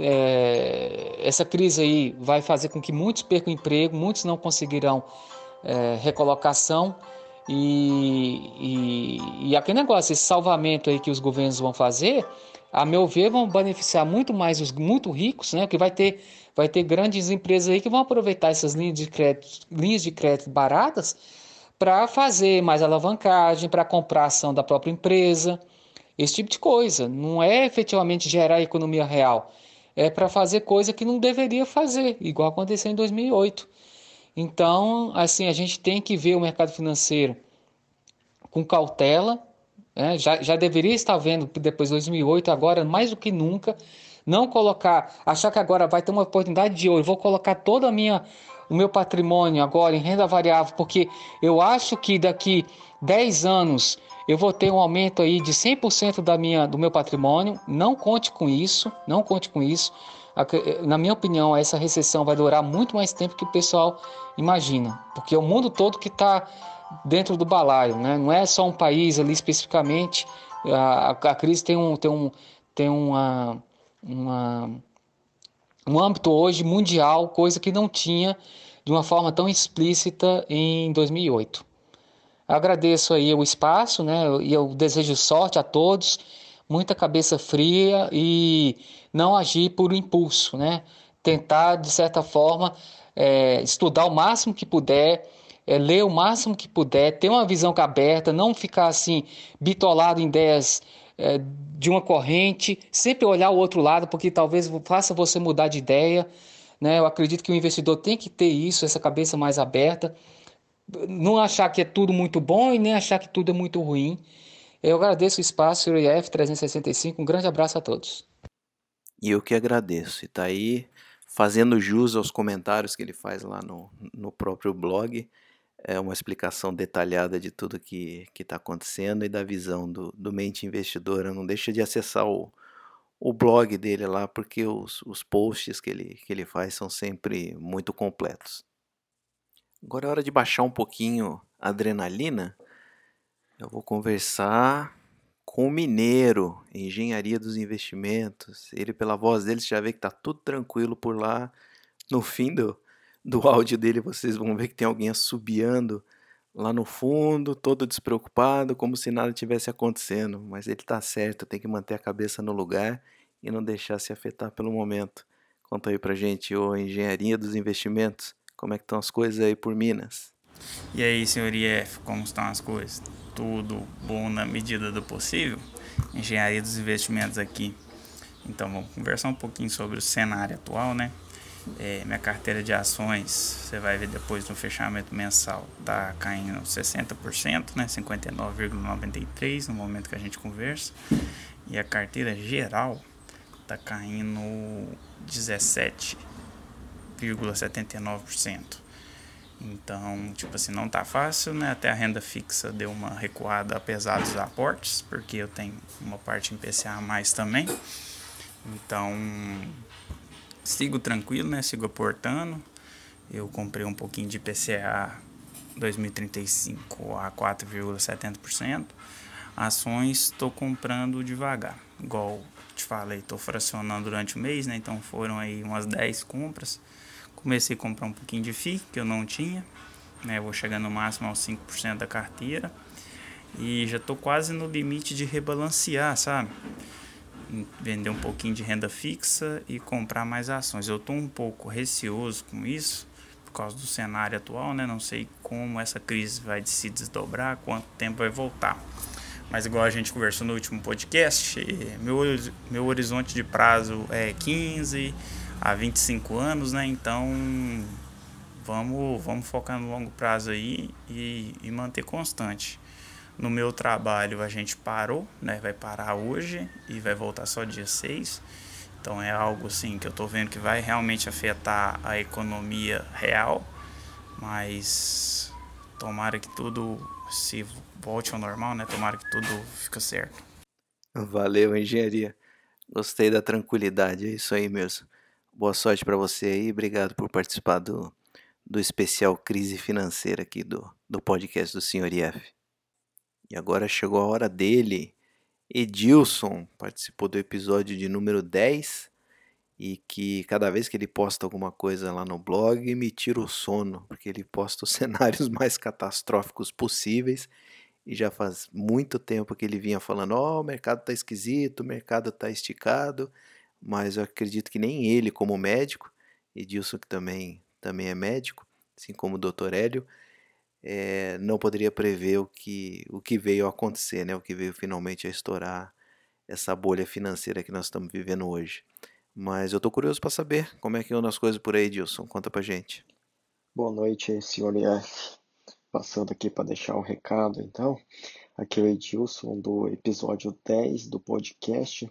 é, essa crise aí vai fazer com que muitos percam emprego, muitos não conseguirão é, recolocação. E, e, e aquele negócio, esse salvamento aí que os governos vão fazer, a meu ver, vão beneficiar muito mais os muito ricos, né? Que vai ter vai ter grandes empresas aí que vão aproveitar essas linhas de crédito, linhas de crédito baratas para fazer mais alavancagem, para comprar ação da própria empresa, esse tipo de coisa. Não é efetivamente gerar economia real, é para fazer coisa que não deveria fazer, igual aconteceu em 2008. Então, assim, a gente tem que ver o mercado financeiro com cautela, né? já, já deveria estar vendo depois de 2008, agora mais do que nunca, não colocar, achar que agora vai ter uma oportunidade de ouro, vou colocar toda a minha o meu patrimônio agora em renda variável, porque eu acho que daqui 10 anos eu vou ter um aumento aí de 100% da minha, do meu patrimônio. Não conte com isso, não conte com isso. Na minha opinião, essa recessão vai durar muito mais tempo que o pessoal imagina, porque é o mundo todo que está dentro do balaio, né? Não é só um país ali especificamente. A, a crise tem um, tem um, tem uma uma, um âmbito hoje mundial, coisa que não tinha de uma forma tão explícita em 2008. Agradeço aí o espaço, né? E eu desejo sorte a todos, muita cabeça fria e não agir por impulso, né? Tentar, de certa forma, é, estudar o máximo que puder, é, ler o máximo que puder, ter uma visão aberta, não ficar assim bitolado em ideias é, de uma corrente, sempre olhar o outro lado, porque talvez faça você mudar de ideia. Né? Eu acredito que o investidor tem que ter isso, essa cabeça mais aberta não achar que é tudo muito bom e nem achar que tudo é muito ruim. Eu agradeço o espaço, IF 365. Um grande abraço a todos. E eu que agradeço. E tá aí fazendo jus aos comentários que ele faz lá no, no próprio blog. É uma explicação detalhada de tudo que está acontecendo e da visão do, do mente investidora. Não deixa de acessar o, o blog dele lá, porque os, os posts que ele, que ele faz são sempre muito completos. Agora é hora de baixar um pouquinho a adrenalina. Eu vou conversar com o Mineiro, Engenharia dos Investimentos. Ele, pela voz dele, já vê que tá tudo tranquilo por lá. No fim do, do áudio dele, vocês vão ver que tem alguém assobiando lá no fundo, todo despreocupado, como se nada tivesse acontecendo. Mas ele tá certo, tem que manter a cabeça no lugar e não deixar se afetar pelo momento. Conta aí pra gente, ô Engenharia dos Investimentos. Como é que estão as coisas aí por Minas? E aí, senhor IF, como estão as coisas? Tudo bom na medida do possível? Engenharia dos investimentos aqui. Então, vamos conversar um pouquinho sobre o cenário atual, né? É, minha carteira de ações, você vai ver depois no fechamento mensal, tá caindo 60%, né? 59,93% no momento que a gente conversa. E a carteira geral tá caindo 17%. 0,79%. Então, tipo assim, não tá fácil, né? Até a renda fixa deu uma recuada apesar dos aportes, porque eu tenho uma parte em PCA a mais também. Então, sigo tranquilo, né? Sigo aportando. Eu comprei um pouquinho de PCA 2035 a 4,70%. Ações estou comprando devagar, igual te falei, estou fracionando durante o mês, né? Então foram aí umas 10 compras. Comecei a comprar um pouquinho de FII, que eu não tinha. Né? Vou chegar no máximo aos 5% da carteira. E já estou quase no limite de rebalancear, sabe? Vender um pouquinho de renda fixa e comprar mais ações. Eu estou um pouco receoso com isso, por causa do cenário atual, né? Não sei como essa crise vai se desdobrar, quanto tempo vai voltar. Mas igual a gente conversou no último podcast, meu, meu horizonte de prazo é 15, há 25 anos, né? Então vamos, vamos focar no longo prazo aí e, e manter constante. No meu trabalho a gente parou, né? Vai parar hoje e vai voltar só dia 6. Então é algo assim que eu tô vendo que vai realmente afetar a economia real, mas tomara que tudo se volte ao normal, né? Tomara que tudo fique certo. Valeu, engenharia. Gostei da tranquilidade, é isso aí mesmo. Boa sorte para você aí, obrigado por participar do, do especial Crise Financeira aqui do, do podcast do Sr. IF. E agora chegou a hora dele. Edilson participou do episódio de número 10 e que cada vez que ele posta alguma coisa lá no blog me tira o sono, porque ele posta os cenários mais catastróficos possíveis e já faz muito tempo que ele vinha falando: Ó, oh, o mercado tá esquisito, o mercado tá esticado mas eu acredito que nem ele, como médico, Edilson, que também, também é médico, assim como o Dr. Hélio, é, não poderia prever o que, o que veio a acontecer, né? o que veio finalmente a estourar essa bolha financeira que nós estamos vivendo hoje. Mas eu estou curioso para saber como é que andam as coisas por aí, Edilson. Conta para gente. Boa noite, senhor F. Passando aqui para deixar um recado, então. Aqui é o Edilson do episódio 10 do podcast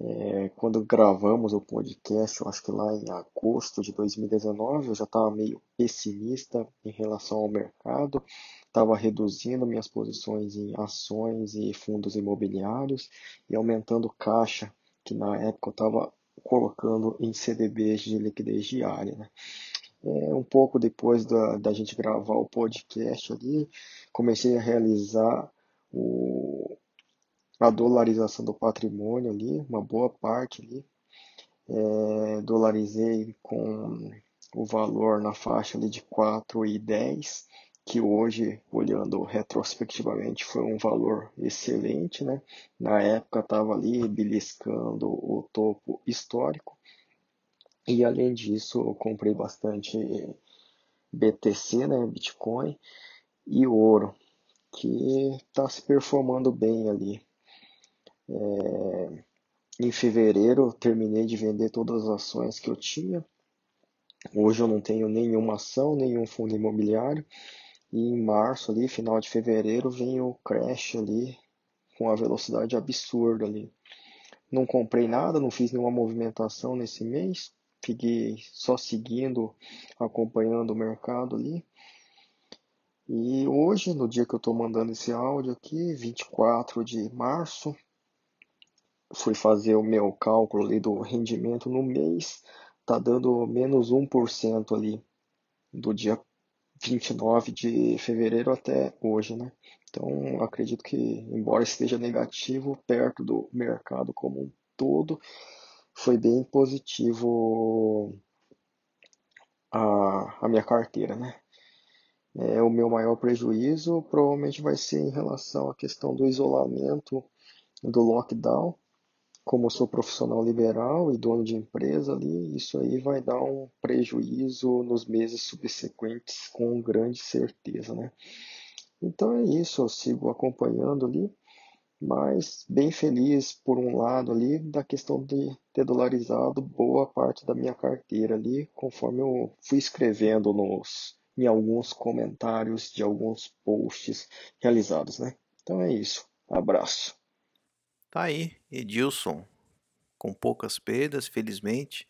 é, quando gravamos o podcast, eu acho que lá em agosto de 2019, eu já estava meio pessimista em relação ao mercado, estava reduzindo minhas posições em ações e fundos imobiliários e aumentando caixa, que na época eu estava colocando em CDBs de liquidez diária. Né? É, um pouco depois da, da gente gravar o podcast ali, comecei a realizar o, a dolarização do patrimônio ali, uma boa parte ali. É, dolarizei com o valor na faixa ali de 4 e 10 que hoje, olhando retrospectivamente, foi um valor excelente, né? Na época estava ali beliscando o topo histórico. E além disso, eu comprei bastante BTC, né, Bitcoin, e ouro, que está se performando bem ali. É, em fevereiro, terminei de vender todas as ações que eu tinha. Hoje eu não tenho nenhuma ação, nenhum fundo imobiliário. E em março ali, final de fevereiro, vem o crash ali com a velocidade absurda ali. Não comprei nada, não fiz nenhuma movimentação nesse mês. Fiquei só seguindo, acompanhando o mercado ali. E hoje, no dia que eu estou mandando esse áudio aqui, 24 de março, fui fazer o meu cálculo ali do rendimento no mês, tá dando menos 1% ali do dia 29 de fevereiro até hoje, né? Então, acredito que, embora esteja negativo, perto do mercado como um todo, foi bem positivo a, a minha carteira, né? É, o meu maior prejuízo provavelmente vai ser em relação à questão do isolamento, do lockdown, como eu sou profissional liberal e dono de empresa ali, isso aí vai dar um prejuízo nos meses subsequentes com grande certeza, né? Então é isso, eu sigo acompanhando ali, mas bem feliz por um lado ali da questão de ter dolarizado boa parte da minha carteira ali, conforme eu fui escrevendo nos em alguns comentários de alguns posts realizados, né? Então é isso. Abraço. Tá aí, Edilson, com poucas perdas, felizmente.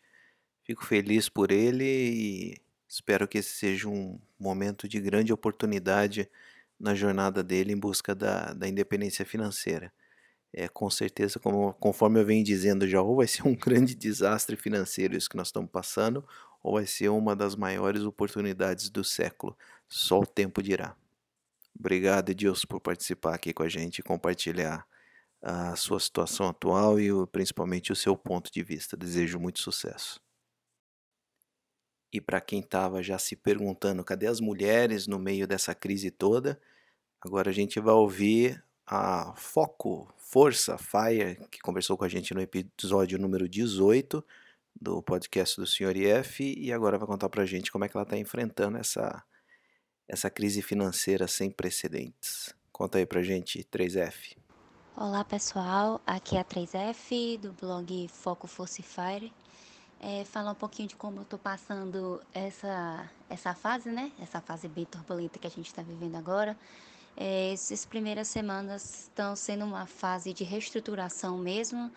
Fico feliz por ele e espero que esse seja um momento de grande oportunidade na jornada dele em busca da, da independência financeira. É, com certeza, como, conforme eu venho dizendo já, ou vai ser um grande desastre financeiro isso que nós estamos passando, ou vai ser uma das maiores oportunidades do século. Só o tempo dirá. Obrigado, Edilson, por participar aqui com a gente e compartilhar a sua situação atual e principalmente o seu ponto de vista. Desejo muito sucesso. E para quem estava já se perguntando cadê as mulheres no meio dessa crise toda, agora a gente vai ouvir a Foco, Força, Fire, que conversou com a gente no episódio número 18 do podcast do Sr. IF e agora vai contar para a gente como é que ela está enfrentando essa, essa crise financeira sem precedentes. Conta aí para gente, 3F. Olá pessoal, aqui é a 3F do blog Foco Forcifire. É, falar um pouquinho de como eu estou passando essa, essa fase, né? Essa fase bem turbulenta que a gente está vivendo agora. É, essas primeiras semanas estão sendo uma fase de reestruturação mesmo,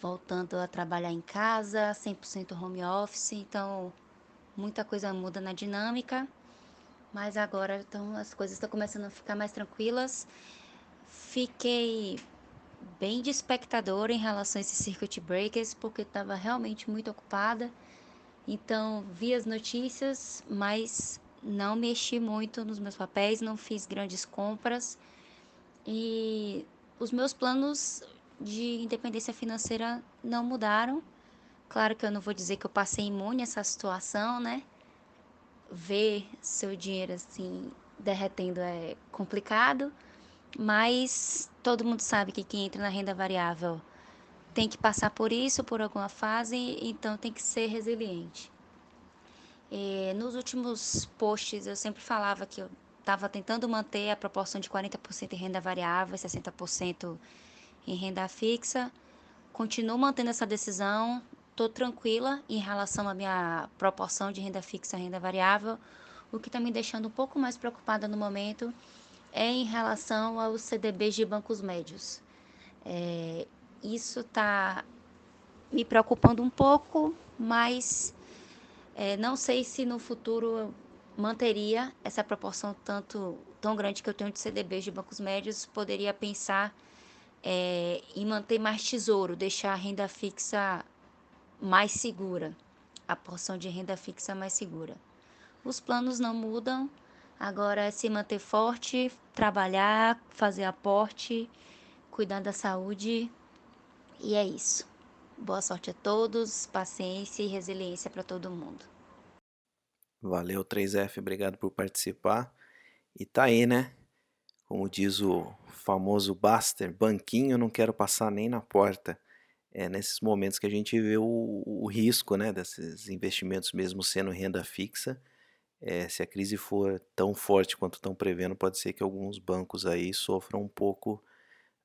voltando a trabalhar em casa, 100% home office, então muita coisa muda na dinâmica, mas agora então, as coisas estão começando a ficar mais tranquilas Fiquei bem de espectador em relação a esses circuit breakers, porque estava realmente muito ocupada. Então, vi as notícias, mas não mexi muito nos meus papéis, não fiz grandes compras. E os meus planos de independência financeira não mudaram. Claro que eu não vou dizer que eu passei imune a essa situação, né? Ver seu dinheiro assim derretendo é complicado mas todo mundo sabe que quem entra na renda variável tem que passar por isso, por alguma fase, então tem que ser resiliente. E nos últimos posts eu sempre falava que eu estava tentando manter a proporção de 40% em renda variável e 60% em renda fixa. Continuo mantendo essa decisão, estou tranquila em relação à minha proporção de renda fixa e renda variável, o que está me deixando um pouco mais preocupada no momento é em relação aos CDBs de bancos médios. É, isso está me preocupando um pouco, mas é, não sei se no futuro manteria essa proporção tanto tão grande que eu tenho de CDBs de bancos médios, poderia pensar é, em manter mais tesouro, deixar a renda fixa mais segura, a porção de renda fixa mais segura. Os planos não mudam, Agora é se manter forte, trabalhar, fazer aporte, cuidar da saúde. E é isso. Boa sorte a todos, paciência e resiliência para todo mundo. Valeu, 3F, obrigado por participar. E tá aí, né? Como diz o famoso Baster, banquinho não quero passar nem na porta. É nesses momentos que a gente vê o, o risco, né, desses investimentos mesmo sendo renda fixa. É, se a crise for tão forte quanto estão prevendo, pode ser que alguns bancos aí sofram um pouco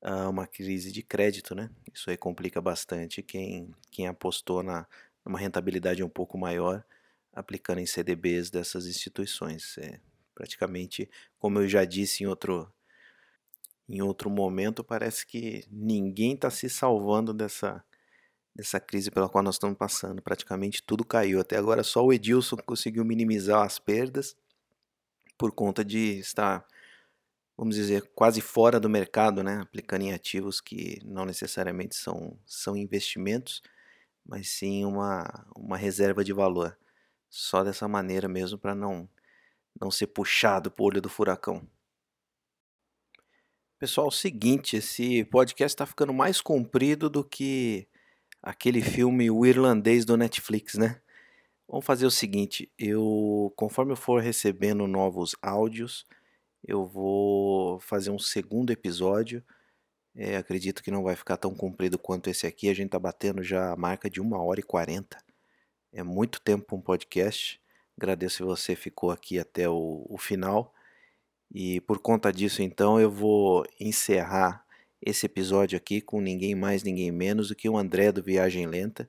uh, uma crise de crédito, né? Isso aí complica bastante quem, quem apostou na, numa rentabilidade um pouco maior aplicando em CDBs dessas instituições. É, praticamente, como eu já disse em outro, em outro momento, parece que ninguém está se salvando dessa, dessa crise pela qual nós estamos passando. Praticamente tudo caiu. Até agora só o Edilson conseguiu minimizar as perdas por conta de estar, vamos dizer, quase fora do mercado, né? aplicando em ativos que não necessariamente são, são investimentos, mas sim uma, uma reserva de valor. Só dessa maneira mesmo para não não ser puxado o olho do furacão. Pessoal, é o seguinte, esse podcast está ficando mais comprido do que aquele filme O Irlandês do Netflix, né? Vamos fazer o seguinte, eu conforme eu for recebendo novos áudios, eu vou fazer um segundo episódio. É, acredito que não vai ficar tão comprido quanto esse aqui. A gente está batendo já a marca de uma hora e quarenta. É muito tempo um podcast. Agradeço se você ficou aqui até o, o final. E por conta disso, então, eu vou encerrar esse episódio aqui com ninguém mais, ninguém menos do que o André do Viagem Lenta.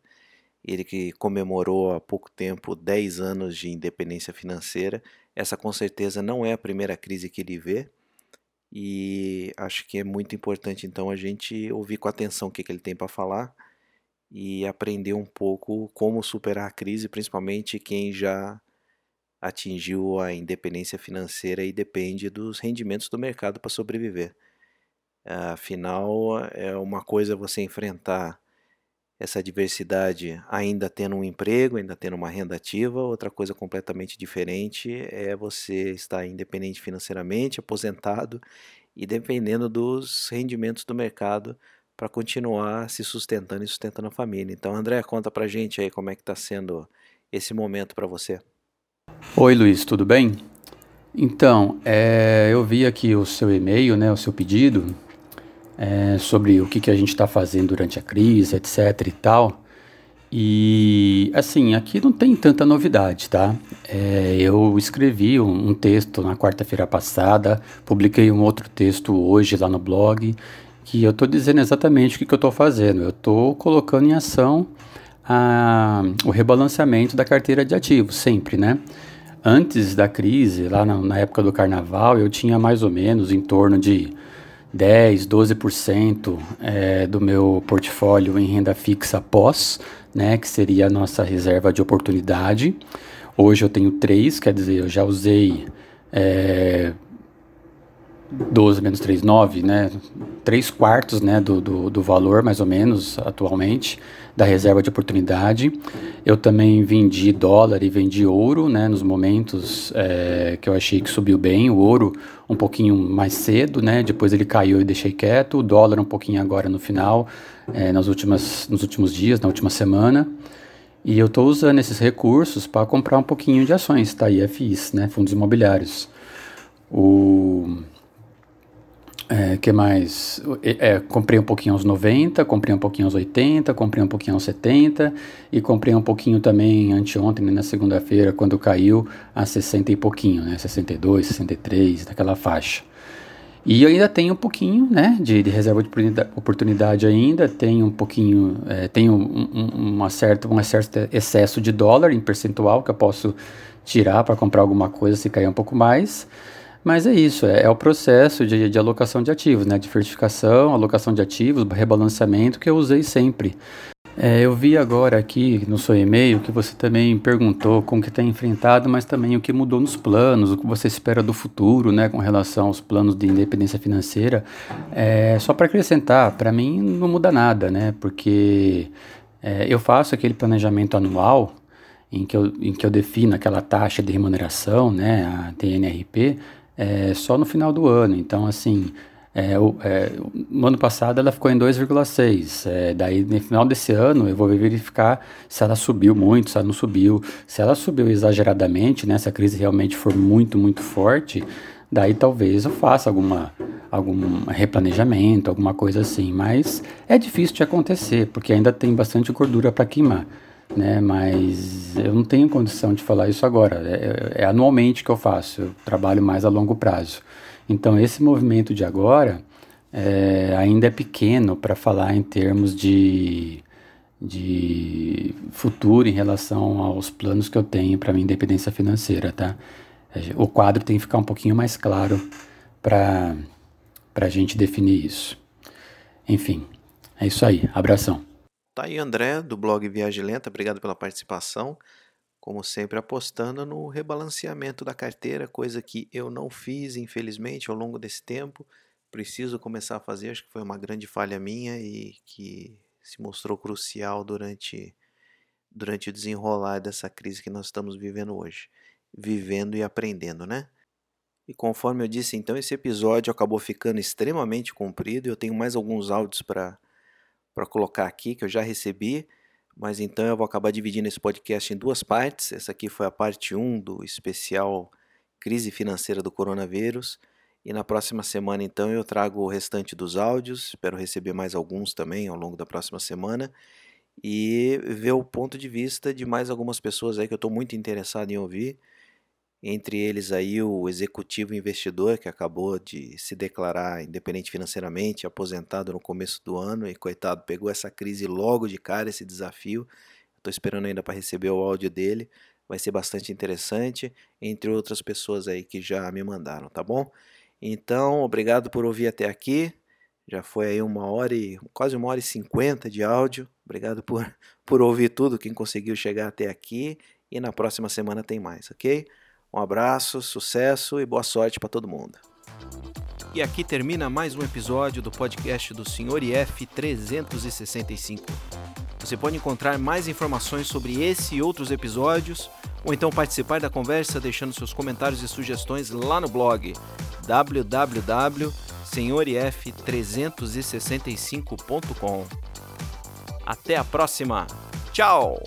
Ele que comemorou há pouco tempo 10 anos de independência financeira. Essa com certeza não é a primeira crise que ele vê. E acho que é muito importante então a gente ouvir com atenção o que, que ele tem para falar e aprender um pouco como superar a crise, principalmente quem já atingiu a independência financeira e depende dos rendimentos do mercado para sobreviver. Afinal, é uma coisa você enfrentar essa diversidade ainda tendo um emprego, ainda tendo uma renda ativa, outra coisa completamente diferente é você estar independente financeiramente, aposentado e dependendo dos rendimentos do mercado para continuar se sustentando e sustentando a família. Então, André, conta pra gente aí como é que está sendo esse momento para você. Oi Luiz, tudo bem? Então, é, eu vi aqui o seu e-mail, né, o seu pedido é, sobre o que, que a gente está fazendo durante a crise, etc e tal. E assim, aqui não tem tanta novidade, tá? É, eu escrevi um, um texto na quarta-feira passada, publiquei um outro texto hoje lá no blog, que eu estou dizendo exatamente o que, que eu estou fazendo. Eu estou colocando em ação a, o rebalanceamento da carteira de ativos, sempre, né? Antes da crise, lá na, na, época do carnaval, eu tinha mais ou menos em torno de 10, 12% é, do meu portfólio em renda fixa pós, né, que seria a nossa reserva de oportunidade. Hoje eu tenho 3, quer dizer, eu já usei é, 12 menos 3, 9, né? 3 quartos né, do, do, do, valor, mais ou menos, atualmente, da reserva de oportunidade. Eu também vendi dólar e vendi ouro, né? Nos momentos é, que eu achei que subiu bem. O ouro um pouquinho mais cedo, né? Depois ele caiu e deixei quieto. O dólar um pouquinho agora no final, é, nas últimas, nos últimos dias, na última semana. E eu estou usando esses recursos para comprar um pouquinho de ações, tá? IFIs, né? Fundos imobiliários. O é, que mais? É, comprei um pouquinho aos 90, comprei um pouquinho aos 80, comprei um pouquinho aos 70 e comprei um pouquinho também anteontem, né, na segunda-feira, quando caiu a 60 e pouquinho, né? 62, 63, daquela faixa. E ainda tenho um pouquinho, né, de, de reserva de oportunidade ainda, tenho um pouquinho, é, tenho um, um, uma certa, um certo excesso de dólar em percentual que eu posso tirar para comprar alguma coisa se cair um pouco mais. Mas é isso, é, é o processo de, de, alocação de ativos, né? Diversificação, alocação de ativos, rebalanceamento que eu usei sempre. É, eu vi agora aqui no seu e-mail que você também perguntou como que tem enfrentado, mas também o que mudou nos planos, o que você espera do futuro, né, com relação aos planos de independência financeira. É, só para acrescentar, para mim não muda nada, né, porque é, eu faço aquele planejamento anual em que eu, em que eu defino aquela taxa de remuneração, né, a TNRP, é, só no final do ano. Então, assim, é, o, é, no ano passado ela ficou em 2,6. É, daí, no final desse ano, eu vou verificar se ela subiu muito, se ela não subiu. Se ela subiu exageradamente, né, se a crise realmente for muito, muito forte, daí talvez eu faça alguma algum replanejamento, alguma coisa assim, mas é difícil de acontecer, porque ainda tem bastante gordura para queimar, né? Mas eu não tenho condição de falar isso agora, é, é anualmente que eu faço, eu trabalho mais a longo prazo. Então esse movimento de agora é, ainda é pequeno para falar em termos de, de futuro em relação aos planos que eu tenho para minha independência financeira, tá? O quadro tem que ficar um pouquinho mais claro para a gente definir isso. Enfim, é isso aí. Abração. Tá aí, André, do blog Viagem Lenta. Obrigado pela participação. Como sempre, apostando no rebalanceamento da carteira, coisa que eu não fiz, infelizmente, ao longo desse tempo. Preciso começar a fazer, acho que foi uma grande falha minha e que se mostrou crucial durante, durante o desenrolar dessa crise que nós estamos vivendo hoje. Vivendo e aprendendo, né? E conforme eu disse, então, esse episódio acabou ficando extremamente comprido. Eu tenho mais alguns áudios para colocar aqui que eu já recebi, mas então eu vou acabar dividindo esse podcast em duas partes. Essa aqui foi a parte 1 do especial Crise Financeira do Coronavírus. E na próxima semana, então, eu trago o restante dos áudios. Espero receber mais alguns também ao longo da próxima semana. E ver o ponto de vista de mais algumas pessoas aí que eu estou muito interessado em ouvir entre eles aí o executivo investidor que acabou de se declarar independente financeiramente, aposentado no começo do ano e coitado, pegou essa crise logo de cara, esse desafio. Estou esperando ainda para receber o áudio dele, vai ser bastante interessante, entre outras pessoas aí que já me mandaram, tá bom? Então, obrigado por ouvir até aqui. Já foi aí uma hora e quase uma hora e cinquenta de áudio. Obrigado por, por ouvir tudo, quem conseguiu chegar até aqui. E na próxima semana tem mais, ok? Um abraço, sucesso e boa sorte para todo mundo. E aqui termina mais um episódio do podcast do Sr. IF 365. Você pode encontrar mais informações sobre esse e outros episódios, ou então participar da conversa deixando seus comentários e sugestões lá no blog www.senhorif365.com. Até a próxima! Tchau!